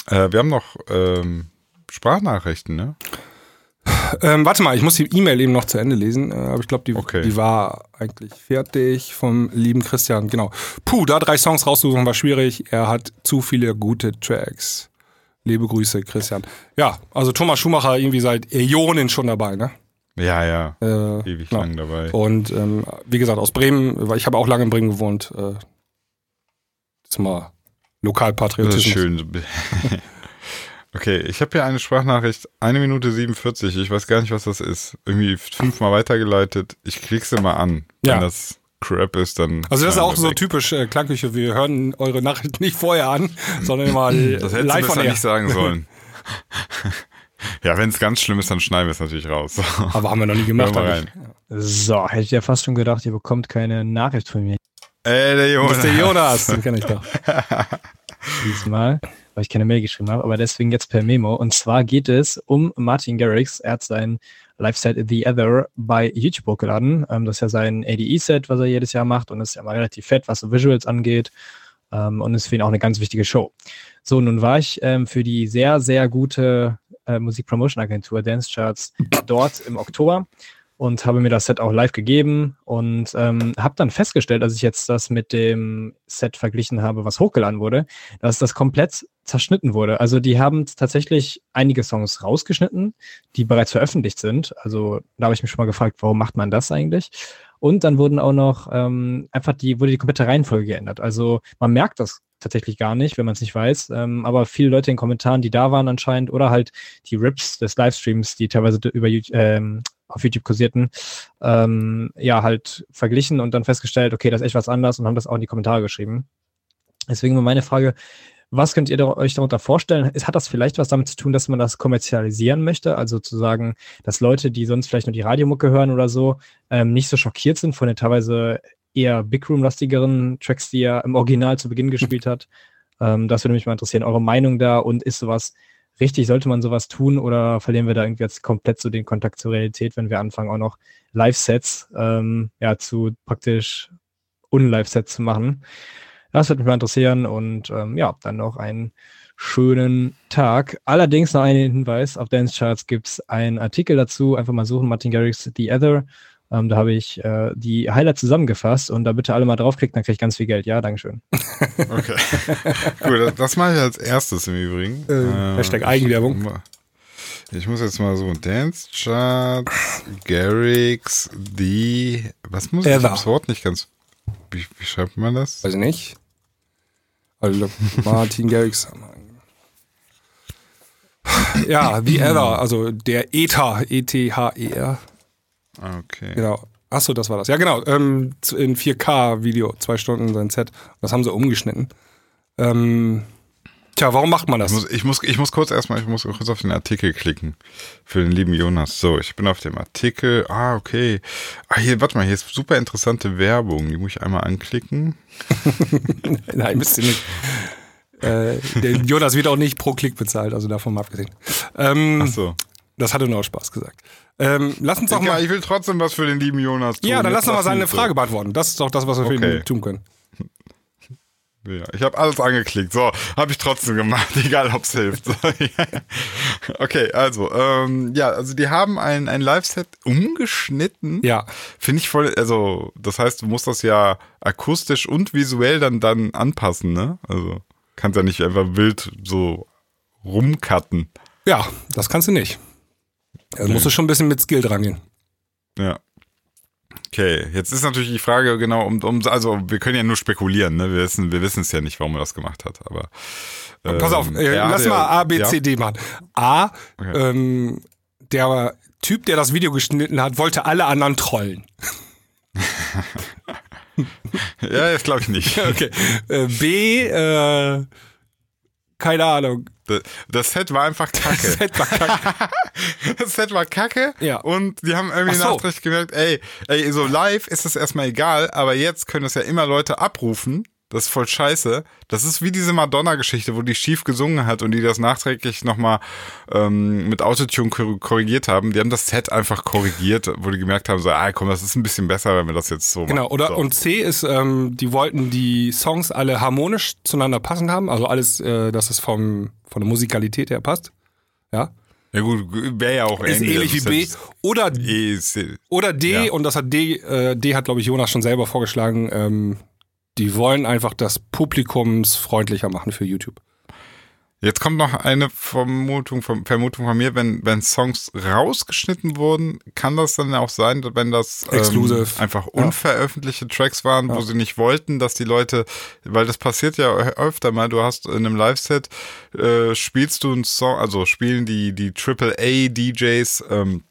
Äh, wir haben noch ähm, Sprachnachrichten, ne? Ähm, warte mal, ich muss die E-Mail eben noch zu Ende lesen, äh, aber ich glaube, die, Okay. die war eigentlich fertig vom lieben Christian. Genau. Puh, da drei Songs rauszusuchen war schwierig. Er hat zu viele gute Tracks. Liebe Grüße, Christian. Ja, also Thomas Schumacher irgendwie seit Äonen schon dabei, ne? Ja, ja. Äh, Ewig genau. lang dabei. Und ähm, wie gesagt, aus Bremen, weil ich habe auch lange in Bremen gewohnt. Äh, jetzt mal Das ist Lokalpatriotismus. schön. Okay, ich habe hier eine Sprachnachricht, eine Minute 47. Ich weiß gar nicht, was das ist. Irgendwie fünfmal weitergeleitet. Ich sie mal an. Ja. Wenn das Crap ist, dann. Also das ist auch so weg. typisch äh, Klangküche. Wir hören eure Nachricht nicht vorher an, sondern immer Das hättest live du on besser air. nicht sagen sollen. ja, wenn es ganz schlimm ist, dann schneiden wir es natürlich raus. Aber haben wir noch nie gemacht. Hör mal eigentlich. rein. So, hätte ich ja fast schon gedacht, ihr bekommt keine Nachricht von mir Ey, der Jonas. Das ist der Jonas, den kenne ich doch. diesmal, weil ich keine Mail geschrieben habe, aber deswegen jetzt per Memo. Und zwar geht es um Martin Garrix. Er hat sein Live-Set The Other bei YouTube hochgeladen. Ähm, das ist ja sein ADE-Set, was er jedes Jahr macht und ist ja mal relativ fett, was so Visuals angeht. Ähm, und ist für ihn auch eine ganz wichtige Show. So, nun war ich ähm, für die sehr, sehr gute äh, Musik-Promotion-Agentur Dance Charts dort im Oktober und habe mir das Set auch live gegeben und ähm, habe dann festgestellt, als ich jetzt das mit dem Set verglichen habe, was hochgeladen wurde, dass das komplett zerschnitten wurde. Also die haben tatsächlich einige Songs rausgeschnitten, die bereits veröffentlicht sind. Also da habe ich mich schon mal gefragt, warum macht man das eigentlich? Und dann wurden auch noch ähm, einfach die, wurde die komplette Reihenfolge geändert. Also man merkt das tatsächlich gar nicht, wenn man es nicht weiß. Ähm, aber viele Leute in den Kommentaren, die da waren anscheinend, oder halt die Rips des Livestreams, die teilweise über ähm, auf YouTube kursierten, ähm, ja, halt verglichen und dann festgestellt, okay, das ist echt was anders und haben das auch in die Kommentare geschrieben. Deswegen meine Frage, was könnt ihr euch darunter vorstellen? Hat das vielleicht was damit zu tun, dass man das kommerzialisieren möchte? Also zu sagen, dass Leute, die sonst vielleicht nur die Radiomucke hören oder so, ähm, nicht so schockiert sind von den teilweise eher Big Room-lastigeren Tracks, die er im Original zu Beginn gespielt hat. Ähm, das würde mich mal interessieren, eure Meinung da und ist sowas richtig, sollte man sowas tun oder verlieren wir da irgendwie jetzt komplett so den Kontakt zur Realität, wenn wir anfangen auch noch Live-Sets ähm, ja, zu praktisch Un-Live-Sets zu machen? Das würde mich mal interessieren und ähm, ja, dann noch einen schönen Tag. Allerdings noch einen Hinweis, auf Dance Charts gibt es einen Artikel dazu, einfach mal suchen, Martin Garrix The Other. Ähm, da habe ich äh, die Highlights zusammengefasst und da bitte alle mal draufklicken, dann kriege ich ganz viel Geld. Ja, Dankeschön. Okay. Gut, das, das mache ich als erstes im Übrigen. Äh, Hashtag Eigenwerbung. Ich muss jetzt mal so Dance Charts, Garrix, die. Was muss ich? Ich das Wort nicht ganz. Wie, wie schreibt man das? Weiß ich nicht. Also Martin Garrix. Ja, The Ether, also der Ether, E E-T-H-E-R. Okay. Genau. Achso, das war das. Ja, genau. Ähm, in 4K-Video, zwei Stunden sein Set. Das haben sie umgeschnitten. Ähm, Tja, warum macht man Ich das? muss, ich muss, ich muss kurz erstmal, ich muss kurz auf den Artikel klicken. Für den lieben Jonas. So, ich bin auf dem Artikel. Ah, okay. Ah, hier, warte mal, hier ist super interessante Werbung. Die muss ich einmal anklicken. Nein, müsst ihr nicht. Äh, der Jonas wird auch nicht pro Klick bezahlt, also davon mal abgesehen. Ähm, Ach so. Das hatte nur Spaß gesagt. Ähm, lass uns doch mal. ich will trotzdem was für den lieben Jonas tun. Ja, dann lass doch mal seine mich so. Frage beantworten. Das ist doch das, was wir für Okay. ihn tun können. Ja, ich habe alles angeklickt. So, habe ich trotzdem gemacht, egal ob's hilft. So, ja. okay, also, ähm, ja, also die haben ein, ein Live-Set umgeschnitten. Ja. Finde ich voll, also, das heißt, du musst das ja akustisch und visuell dann, dann anpassen, ne? Also, kannst ja nicht einfach wild so rumcutten. Ja, das kannst du nicht. Da musst du schon ein bisschen mit Skill dran gehen. Ja. Okay, jetzt ist natürlich die Frage genau um, um also wir können ja nur spekulieren, ne? Wir wissen, wir wissen es ja nicht, warum er das gemacht hat, aber Pass auf, ähm, äh, lass mal A, B, ja? C, D machen. A, Okay. ähm, der Typ, der das Video geschnitten hat, wollte alle anderen trollen. Ja, das glaube ich nicht. Okay. Äh, B, äh, keine Ahnung. Das, das Set war einfach kacke. Das Set war kacke. Das Set war kacke Ja. und die haben irgendwie so. nachträglich gemerkt, ey, ey, so live ist es erstmal egal, aber jetzt können es ja immer Leute abrufen. Das ist voll scheiße. Das ist wie diese Madonna-Geschichte, wo die schief gesungen hat und die das nachträglich nochmal ähm, mit Autotune kor- korrigiert haben. Die haben das Set einfach korrigiert, wo die gemerkt haben, so, ah komm, das ist ein bisschen besser, wenn wir das jetzt so Genau, machen. oder so. und C ist, ähm, die wollten die Songs alle harmonisch zueinander passend haben, also alles, äh, dass es vom, von der Musikalität her passt. Ja. Ja gut, wäre ja auch Ist ähnlich wie also B. das Oder, ist- oder D, Ja. und das hat D, äh, D hat, glaube ich, Jonas schon selber vorgeschlagen, ähm, die wollen einfach das publikumsfreundlicher machen für YouTube. Jetzt kommt noch eine Vermutung von, Vermutung von mir, wenn, wenn Songs rausgeschnitten wurden, kann das dann auch sein, wenn das ähm, einfach Ja. unveröffentlichte Tracks waren, wo Ja. sie nicht wollten, dass die Leute, weil das passiert ja öfter mal, du hast in einem Live-Set, äh, spielst du einen Song, also spielen die, die AAA-DJs ähm,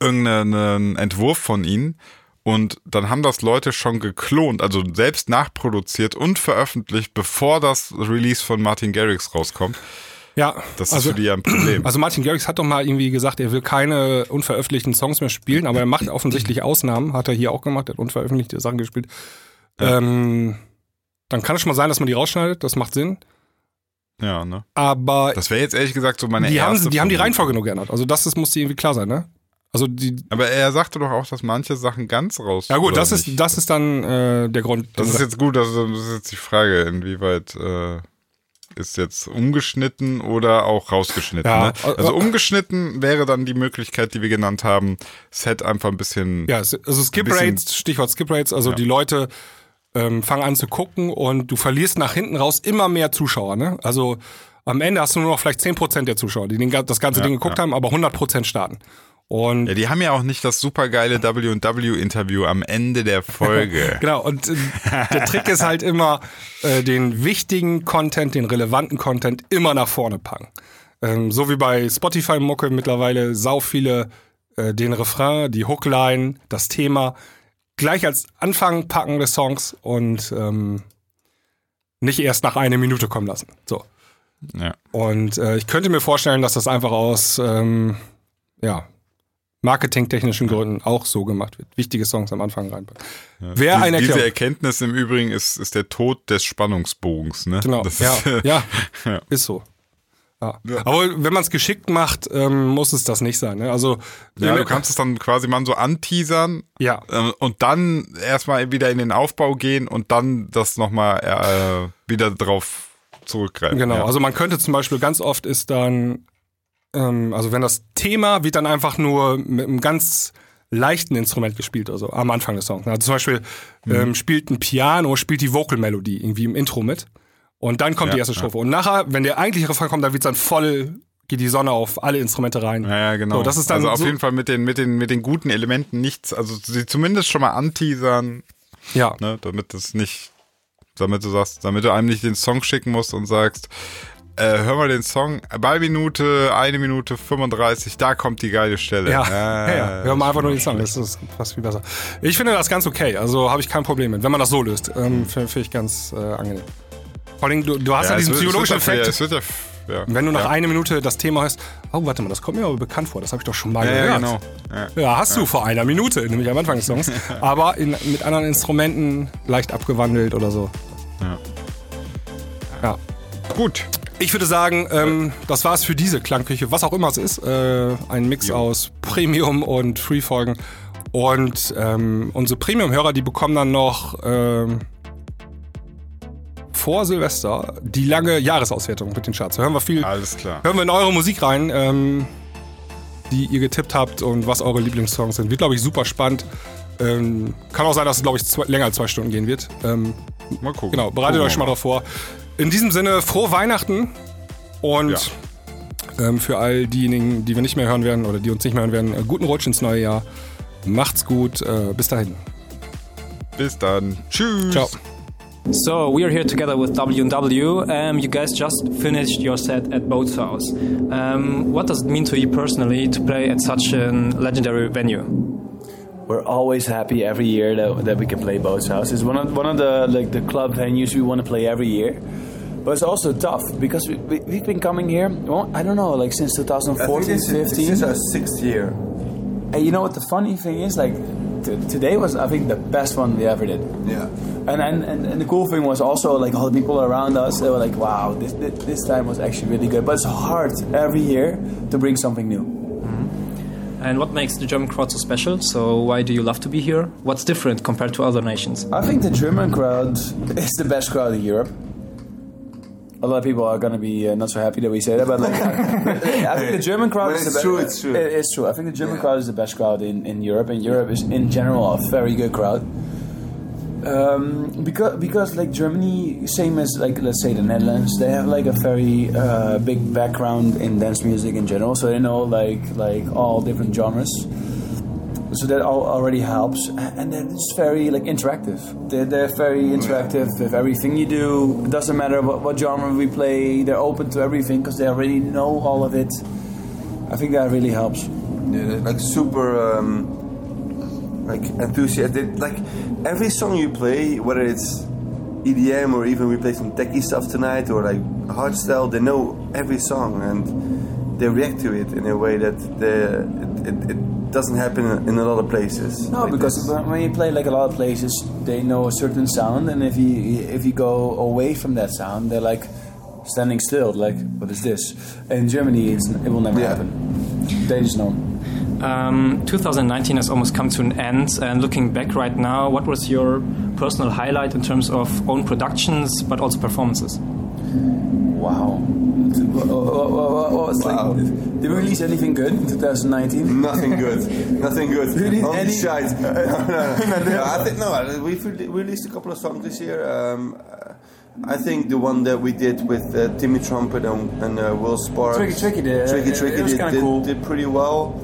irgendeinen Entwurf von ihnen und dann haben das Leute schon geklont, also selbst nachproduziert und veröffentlicht, bevor das Release von Martin Garrix rauskommt. Ja, Das ist also, für die ja ein Problem. Also Martin Garrix hat doch mal irgendwie gesagt, er will keine unveröffentlichten Songs mehr spielen, aber er macht offensichtlich Ausnahmen, hat er hier auch gemacht, er hat unveröffentlichte Sachen gespielt. Ähm, dann kann es schon mal sein, dass man die rausschneidet, das macht Sinn. ja, ne? Aber Das wäre jetzt ehrlich gesagt so meine die, haben, erste die haben die. Reihenfolge nur geändert. Also das ist, muss dir irgendwie klar sein, ne? Also die. Aber er sagte doch auch, dass manche Sachen ganz raus. Ja gut, das nicht? ist, das ist dann äh, der Grund. Das ist jetzt gut, das ist, das ist jetzt die Frage, inwieweit äh, ist jetzt umgeschnitten oder auch rausgeschnitten. Ja, ne? äh, Also äh, umgeschnitten wäre dann die Möglichkeit, die wir genannt haben, Set einfach ein bisschen. Ja, also Skip Rates, Stichwort Skip Rates, also Ja. die Leute ähm, fangen an zu gucken und du verlierst nach hinten raus immer mehr Zuschauer, ne? Also am Ende hast du nur noch vielleicht 10% der Zuschauer, die das ganze Ja, Ding geguckt haben, aber 100% starten. Und Ja, die haben ja auch nicht das supergeile W&W-Interview am Ende der Folge. Genau, und äh, der Trick ist halt immer, äh, den wichtigen Content, den relevanten Content immer nach vorne packen. Ähm, so wie bei Spotify-Mucke mittlerweile sau viele äh, den Refrain, die Hookline, das Thema gleich als Anfang packen des Songs und ähm, nicht erst nach einer Minute kommen lassen. So. Ja. Und äh, ich könnte mir vorstellen, dass das einfach aus ähm, ja, marketingtechnischen Gründen auch so gemacht wird. Wichtige Songs am Anfang reinpacken. Wäre Diese- eine Diese Erklärung. Erkenntnis im Übrigen ist, ist der Tod des Spannungsbogens. Ne? Genau, ja, ist, äh, ja, Ja. ist so. Ja. Aber wenn man es geschickt macht, ähm, muss es das nicht sein. Ne? Also Ja, du kannst es dann quasi mal so anteasern ja, ähm, und dann erstmal wieder in den Aufbau gehen und dann das nochmal äh, wieder drauf zurückgreifen. genau. Ja. Also man könnte zum Beispiel ganz oft ist dann, ähm, also wenn das Thema wird dann einfach nur mit einem ganz leichten Instrument gespielt, also am Anfang des Songs. Also zum Beispiel Mhm. ähm, spielt ein Piano, spielt die Vocal-Melodie irgendwie im Intro mit. Und dann kommt Ja, die erste ja. Strophe. Und nachher, wenn der eigentliche Refrain kommt, dann wird dann voll, geht die Sonne auf alle Instrumente rein. Ja, ja, genau. So, das ist dann also auf so- jeden Fall mit den, mit, den, mit den guten Elementen nichts, also sie zumindest schon mal anteasern, Ja. ne, damit es nicht, damit du sagst, damit du einem nicht den Song schicken musst und sagst, äh, hör mal den Song, bei Minute, eine Minute 35, da kommt die geile Stelle. Ja, Äh, ja, ja. Hör mal einfach nur den Song. das ist fast viel besser. Ich finde das ganz okay. Also habe ich kein Problem mit, wenn man das so löst. Ähm, Finde find ich ganz äh, angenehm. Vor allem, du, du hast ja, es diesen wird- psychologischen ja- Effekt. Es wird ja, ja. Wenn du nach ja. einer Minute das Thema hast, oh, warte mal, das kommt mir aber bekannt vor, das habe ich doch schon mal ja, ja, gehört. genau. Ja. Ja, hast du vor einer Minute, nämlich am Anfang des Songs. aber in, mit anderen Instrumenten leicht abgewandelt oder so. Ja. Ja. Gut. Ich würde sagen, ähm, das war's für diese Klangküche, was auch immer es ist. Äh, ein Mix aus Premium und Free-Folgen. Und ähm, unsere Premium-Hörer, die bekommen dann noch ähm, vor Silvester die lange Jahresauswertung mit den Charts. Da hören wir viel, Alles klar. hören wir in eure Musik rein, ähm, die ihr getippt habt und was eure Lieblingssongs sind. Wird, glaube ich, super spannend. Ähm, kann auch sein, dass es, glaube ich, zwei, länger als zwei Stunden gehen wird. Ähm, Mal gucken. Genau, bereitet Gucken euch schon mal wir drauf vor. In diesem Sinne, frohe Weihnachten und ähm, für all diejenigen, die wir nicht mehr hören werden oder die uns nicht mehr hören werden, äh, guten Rutsch ins neue Jahr. Macht's gut, äh, bis dahin. Bis dann. Tschüss. Ciao. So we are here together with W&W. Um, you guys just finished your set at Boat's House. Um, what does it mean to you personally to play at such a legendary venue? We're always happy every year that, that we can play Boats House. It's one of one of the like the club venues we want to play every year. But it's also tough because we, we, we've been coming here. Well, I don't know, like since 2014, this is- 15. this is our sixth year. And you know what the funny thing is? Like t- today was, I think, the best one we ever did. Yeah. And, and and and the cool thing was also like all the people around us. They were like, "Wow, this this, this time was actually really good." But it's hard every year to bring something new. And what makes the German crowd so special? So why do you love to be here? What's different compared to other nations? I think the German crowd is the best crowd in Europe. A lot of people are going to be uh, not so happy that we say that, but like, I think the German crowd When is it's the true, be- it's true. It's true. I think the German crowd is the best crowd in, in Europe, and Europe is in general a very good crowd. Um, because because like Germany, same as like let's say the Netherlands, they have like a very uh, big background in dance music in general, so they know like like all different genres. So that al- already helps, and then it's very like interactive. They're, they're very interactive with everything you do. It doesn't matter what, what genre we play; they're open to everything because they already know all of it. I think that really helps. Yeah, like super um, like enthusiastic. Like every song you play, whether it's EDM or even we play some techie stuff tonight or like hardstyle, they know every song and they react to it in a way that the, it, it, it doesn't happen in a lot of places. No, Like because this. when when you play like a lot of places, they know a certain sound, and if you if you go away from that sound, they're like standing still. Like, what is this? In Germany, it's, it will never happen. They just know. Um, 2019 has almost come to an end, and looking back right now, what was your personal highlight in terms of own productions, but also performances? Wow. What- what- what- what's like- did we release anything good in 2019? Nothing good. Nothing good. Really? Only Any- shite. no, no, no. No, I think no. We've re- released a couple of songs this year. Um, I think the one that we did with uh, Timmy Trumpet and, and uh, Will Sparks, Tricky Tricky did- Tricky Tricky it was did, did, cool. did pretty well.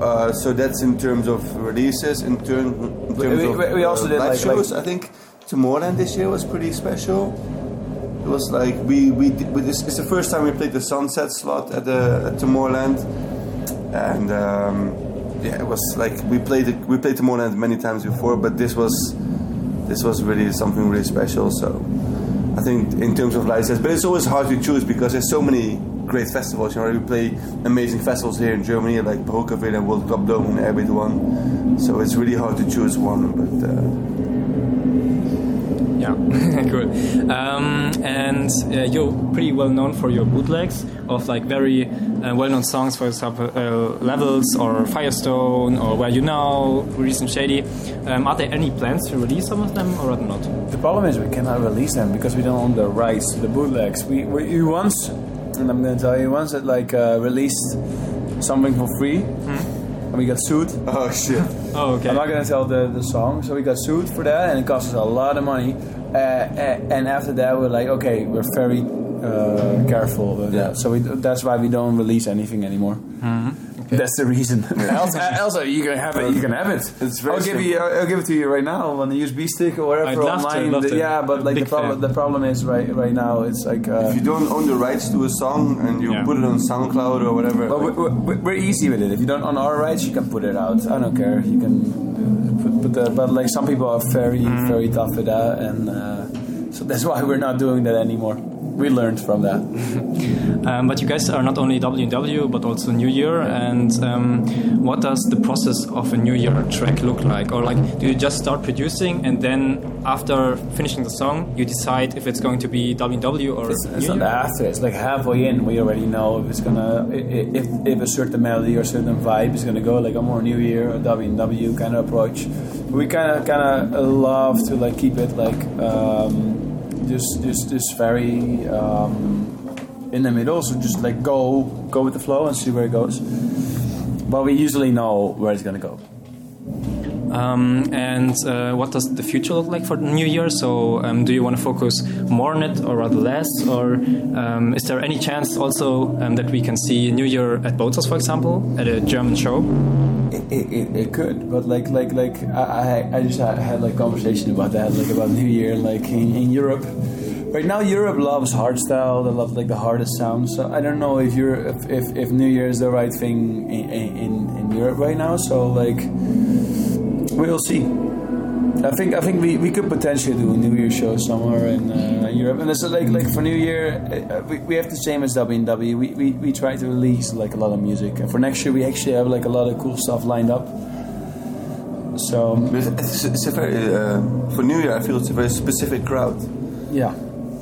Uh, so that's in terms of releases. In, turn, in terms We- of we- we also uh, did, live like- shows, like- I think Tomorrowland this year was pretty special. It was like we we did, we, this, it's the first time we played the sunset slot at the at Tomorrowland, and um, yeah, it was like we played we played Tomorrowland many times before, but this was this was really something really special. So I think in terms of license, but it's always hard to choose because there's so many great festivals. You know, we play amazing festivals here in Germany like Barokkaville and World Club Dome and Airbeat One. So it's really hard to choose one, but. Uh, Yeah, cool. Um, and uh, you're pretty well known for your bootlegs of like very uh, well-known songs, for example, uh, Levels or Firestone or Where You Now, Recent Shady. Um, are there any plans to release some of them or not? The problem is we cannot release them because we don't own the rights to the bootlegs. We, we, we once, and I'm going to tell you, once that like uh, released something for free, and we got sued. Oh shit! Oh okay. I'm not going to tell the, the song, so we got sued for that, and it cost us a lot of money. Uh, uh, and after that, we're like, okay, we're very uh, careful with that. So we, that's why we don't release anything anymore. That's the reason. else, else you can have it. You can have it. It's very I'll give you. simple. I'll, I'll give it to you right now on the USB stick or whatever I'd love to, online. love to. Yeah, but like the problem. fan. The problem is right right now. It's like. Uh, if you don't own the rights to a song and you Yeah. put it on SoundCloud or whatever, but like- we're, we're, we're easy with it. If you don't own our rights, you can put it out. I don't care. You can uh, put, put the, but like some people are very very tough with that, and uh, So that's why we're not doing that anymore. We learned from that. Um, but you guys are not only WW but also New Year. And um, what does the process of a New Year track look like? Or like, do you just start producing and then after finishing the song, you decide if it's going to be WW or It's, it's New not Year? after. It's like halfway in. We already know if it's gonna if if a certain melody or certain vibe is gonna go like a more New Year or W and W kind of approach. We kind of kind of love to like keep it like um, just just just very um, in the middle. So just like go go with the flow and see where it goes. But we usually know where it's gonna go. Um, and uh, what does the future look like for the new year? So, um, do you want to focus more on it or rather less? Or um, is there any chance also um, that we can see New Year at Bozos, for example, at a German show? It, it, it, could, but like like like I, I just had, like conversation about that, like about New Year, like in, in Europe. Right now, Europe loves hardstyle. They love like the hardest sounds. So I don't know if you're if, if, if New Year is the right thing in, in, in Europe right now. So like we'll see. I think I think we, we could potentially do a New Year show somewhere in uh, Europe, and it's like like for New Year uh, we, we have the same as W&W. We, we we try to release like a lot of music, and for next year we actually have like a lot of cool stuff lined up. So It's, it's a very uh, for New Year. I feel it's a very specific crowd. yeah,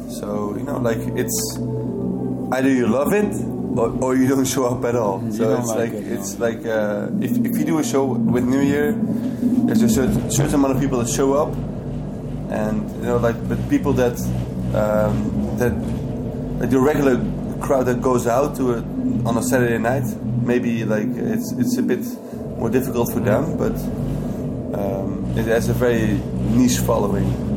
So you know, like it's either you love it or, or you don't show up at all. You So it's like like, it, it's like uh, if if you do a show with New Year, there's a certain, certain amount of people that show up, and you know, like but people that um, that like the regular crowd that goes out to it on a Saturday night, maybe like it's it's a bit more difficult for them, but um, it has a very niche following.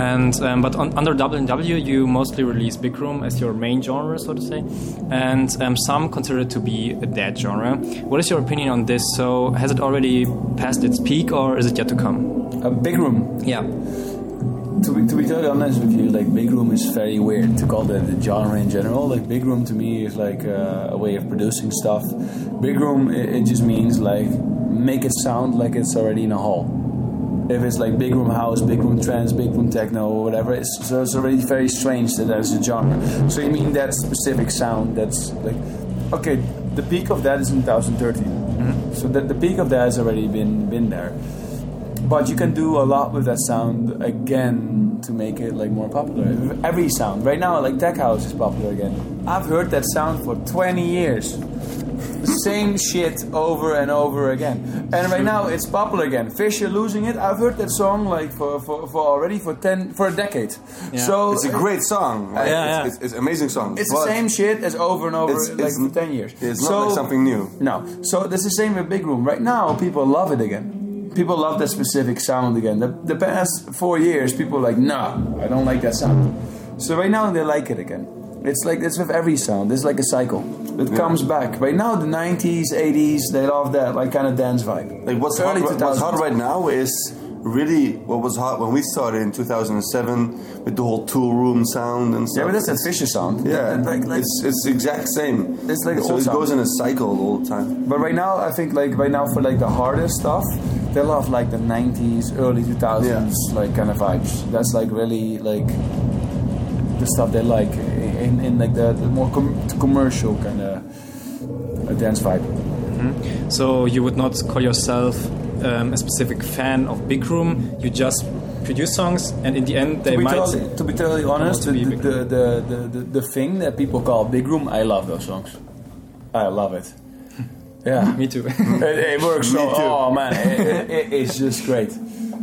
And um, but on, under W&W, you mostly release big room as your main genre, so to say, and um, some consider it to be a dead genre. What is your opinion on this? So has it already passed its peak, or is it yet to come? a big room. Yeah. To be, to be totally honest with you, like big room is very weird to call that the genre in general. Like big room to me is like uh, a way of producing stuff. Big room, it, it just means like make it sound like it's already in a hall. If it's like big room house, big room trance, big room techno, or whatever, it's, so it's already very strange that there's a genre. So you mean that specific sound that's like, okay, the peak of that is in 2013. Mm-hmm. So that the peak of that has already been been there but you can do a lot with that sound again to make it like more popular. Mm-hmm. Every sound right now, like tech house is popular again. I've heard that sound for 20 years. The same shit over and over again. And right now it's popular again. Fisher losing it. I've heard that song like for, for, for already for 10 for a decade. So It's a great song. Like, Yeah, it's, It's, it's amazing song. it's the same shit as over and over It's- like it's- for 10 years. It's not like something new. No. So that's the same with Big Room. Right now, people love it again. People love that specific sound again. The, the past four years, people are like, nah, I don't like that sound. So right now, they like it again. It's like it's with every sound. It's like a cycle. It comes back. Right now, the 90s, 80s, they love that like kind of dance vibe. Like what's Early hot, what's hot right now is really what was hot when we started in 2007 with the whole tool room sound and stuff. Yeah, but that's that It's- Fisher sound. Yeah, That- like, like, it's it's exact same. It's like so it sound. goes in a cycle all the time. But right now, I think like right now for like the hardest stuff, they love like the 90s, early 2000s, like kind of vibes. That's like really like the stuff they like in, in like the, the more com- commercial kind of dance vibe. So you would not call yourself um, a specific fan of big room. You just produce songs, and in the end, they to, be might. totally, to be totally honest, to the, be the, the, the, the, the thing that people call big room, I love those songs. I love it. Yeah, Me too. it, it works so. Me too. Oh man, it, it- it's just great.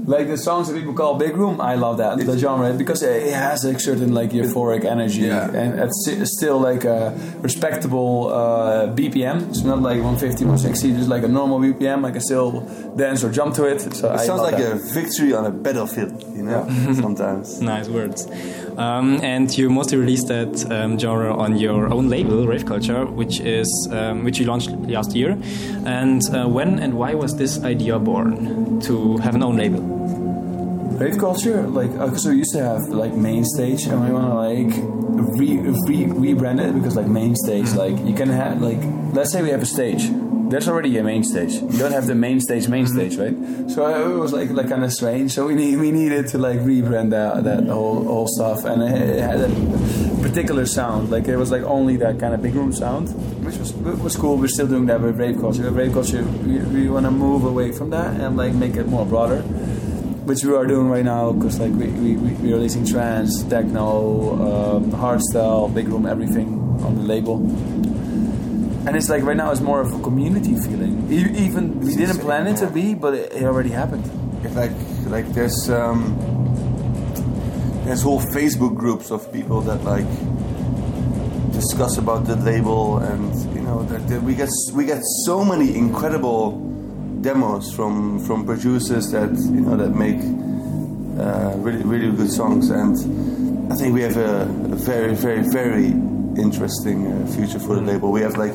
Like the songs that people call big room, I love that the genre because it has a certain like euphoric energy Yeah. and it's still like a respectable uh, BPM. It's not like 150, 160, just like a normal BPM. I can still dance or jump to it. So It I sounds like that. a victory on a battlefield, you know, sometimes. Nice words. Um, and you mostly released that um, genre on your own label, Rave Culture, which is um, which you launched last year. And uh, when and why was this idea born to have an own label? Rave culture, like, uh, so we used to have like main stage, and we want to like re, re rebrand it because like main stage, like you can have like, let's say we have a stage, there's already a main stage. You don't have the main stage, main Mm-hmm. stage, right? So it was like like kind of strange. So we need, we needed to like rebrand that that whole whole stuff, and it had a particular sound. Like it was like only that kind of big room sound, which was was cool. We're still doing that with rave culture. With rave culture, we, we want to move away from that and like make it more broader. Which we are doing right now because like we, we, we- we're releasing trance, techno, um, hardstyle, big room, everything on the label. And it's like right now it's more of a community feeling. E- Even we didn't plan it to be, but it, it already happened. It's like like there's um, there's whole Facebook groups of people that like discuss about the label, and you know that, that we get we get so many incredible demos from from producers that you know that make uh, really really good songs, and I think we have a, a very very very interesting uh, future for the label. We have like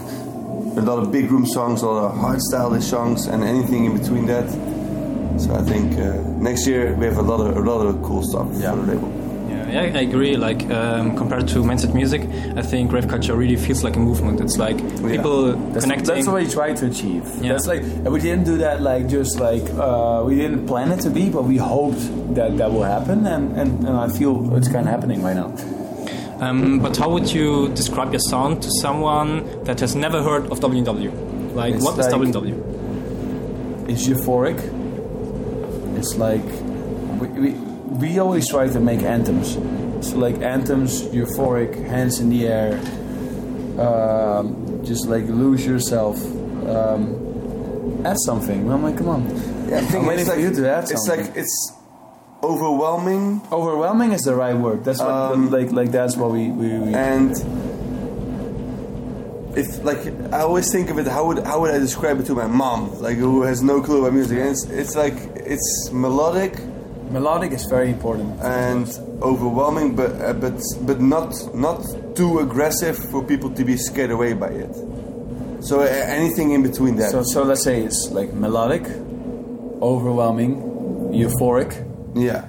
a lot of big room songs, a lot of hard stylish songs, and anything in between that. So I think uh, next year we have a lot of a lot of cool stuff for the label. Yeah, I agree. Like um, compared to mindset music, I think rave culture really feels like a movement. It's like people That's, connecting. that's what we try to achieve. Yeah. That's like we didn't do that like just like uh, we didn't plan it to be, but we hoped that that will happen, and, and, and I feel it's kind of happening right now. Um, but how would you describe your sound to someone that has never heard of WW? Like, It's what is like- WW? It's euphoric. It's like we, we, we always try to make anthems. So like anthems, euphoric, hands in the air, um, just like lose yourself. Um, add something. I'm like, come on. Yeah, I think I'm waiting it's for you to add It's like it's overwhelming. Overwhelming is the right word. That's what like like that's what we, we, we and if like I always think of it, how would how would I describe it to my mom, like who has no clue about music? And it's it's like it's melodic, melodic is very important, and overwhelming, but uh, but but not not too aggressive for people to be scared away by it. So uh, anything in between that. So so let's say it's like melodic, overwhelming, euphoric. Yeah,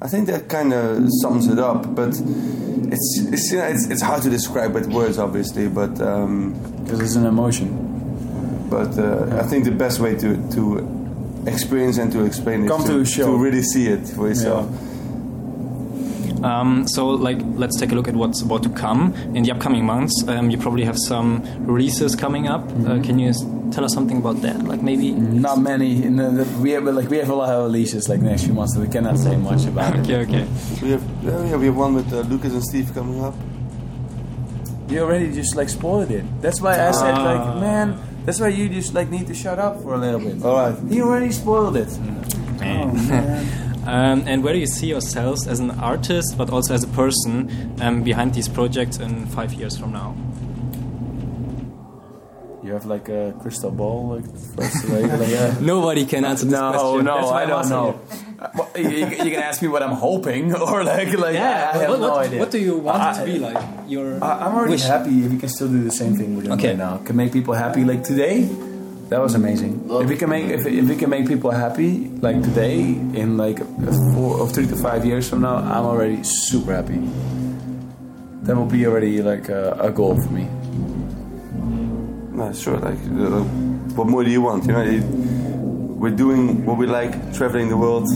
I think that kind of sums it up. But it's it's, you know, it's it's hard to describe with words, obviously. But because it's an emotion. But uh, I think the best way to to experience and to explain Come is to to, to really see it for yourself. Um, so, like, let's take a look at what's about to come in the upcoming months. Um, you probably have some releases coming up. Mm-hmm. Uh, can you tell us something about that? Like, maybe Not many. In the, the, we have like we have a lot of releases like next few months. So we cannot say much about it. Okay, okay. We have yeah, yeah, we have one with uh, Lucas and Steve coming up. You already just like spoiled it. That's why I said Ah. like, man. That's why you just like need to shut up for a little bit. All right. You already spoiled it. Oh man. Um, and where do you see yourselves as an artist, but also as a person um, behind these projects in five years from now? You have like a crystal ball, like, first, like, like uh, Nobody can answer this no, question. No, That's why I don't know. Well, you, you you can ask me what I'm hoping, or like, like Yeah, I have what, no what, idea. what do you want it to I- be like? Your I, I'm already wish? happy if we can still do the same thing we're doing Okay. right now. Can make people happy like today. That was amazing. If we can make if, if we can make people happy like today in like four or three to five years from now, I'm already super happy. That will be already like a, a goal for me. No, sure. Like, uh, what more do you want? You know, it, we're doing what we like, traveling the world,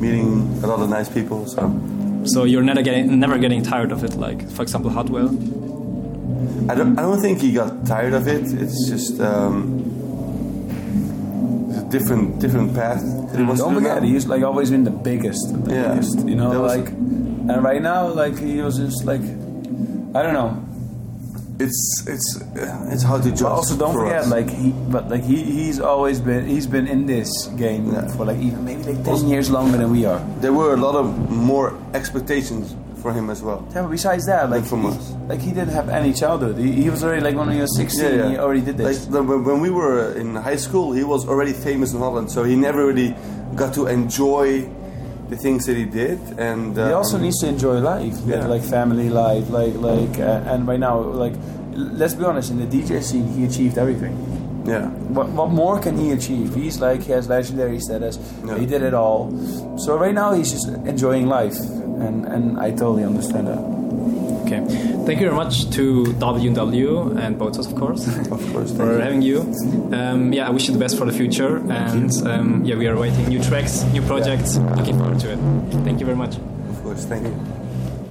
meeting a lot of nice people. So So you're never getting never getting tired of it. Like, for example, Hardwell. I don't. I don't think he got tired of it. It's just um, it's a different different path. That he wants Don't to forget, he's like always been the biggest, the Yeah. biggest. You know, like, and right now, like he was just like, I don't know. It's it's it's hard to judge. But also, don't for forget, us. like he, but like he, he's always been, he's been in this game for like even maybe like ten years longer than we are. there were a lot of more expectations for him as well. Yeah, but besides that, like from he, us. like he didn't have any childhood. He, he was already like when he was sixteen. He already did this. Like when we were in high school, he was already famous in Holland, so he never really got to enjoy the things that he did. And um, he also needs to enjoy life, like, Yeah. like family life, like like. Uh, and right now, like, let's be honest, in the DJ scene, he achieved everything. Yeah. What, what more can he achieve? He's like he has legendary status. He did it all. So right now he's just enjoying life, and and I totally understand that. Okay. Thank you very much to W&W and Botos, of course. Of course. for having you. Um, yeah, I wish you the best for the future. And um, yeah, we are waiting new tracks, new projects. Looking forward to it. Thank you very much. Of course. Thank you.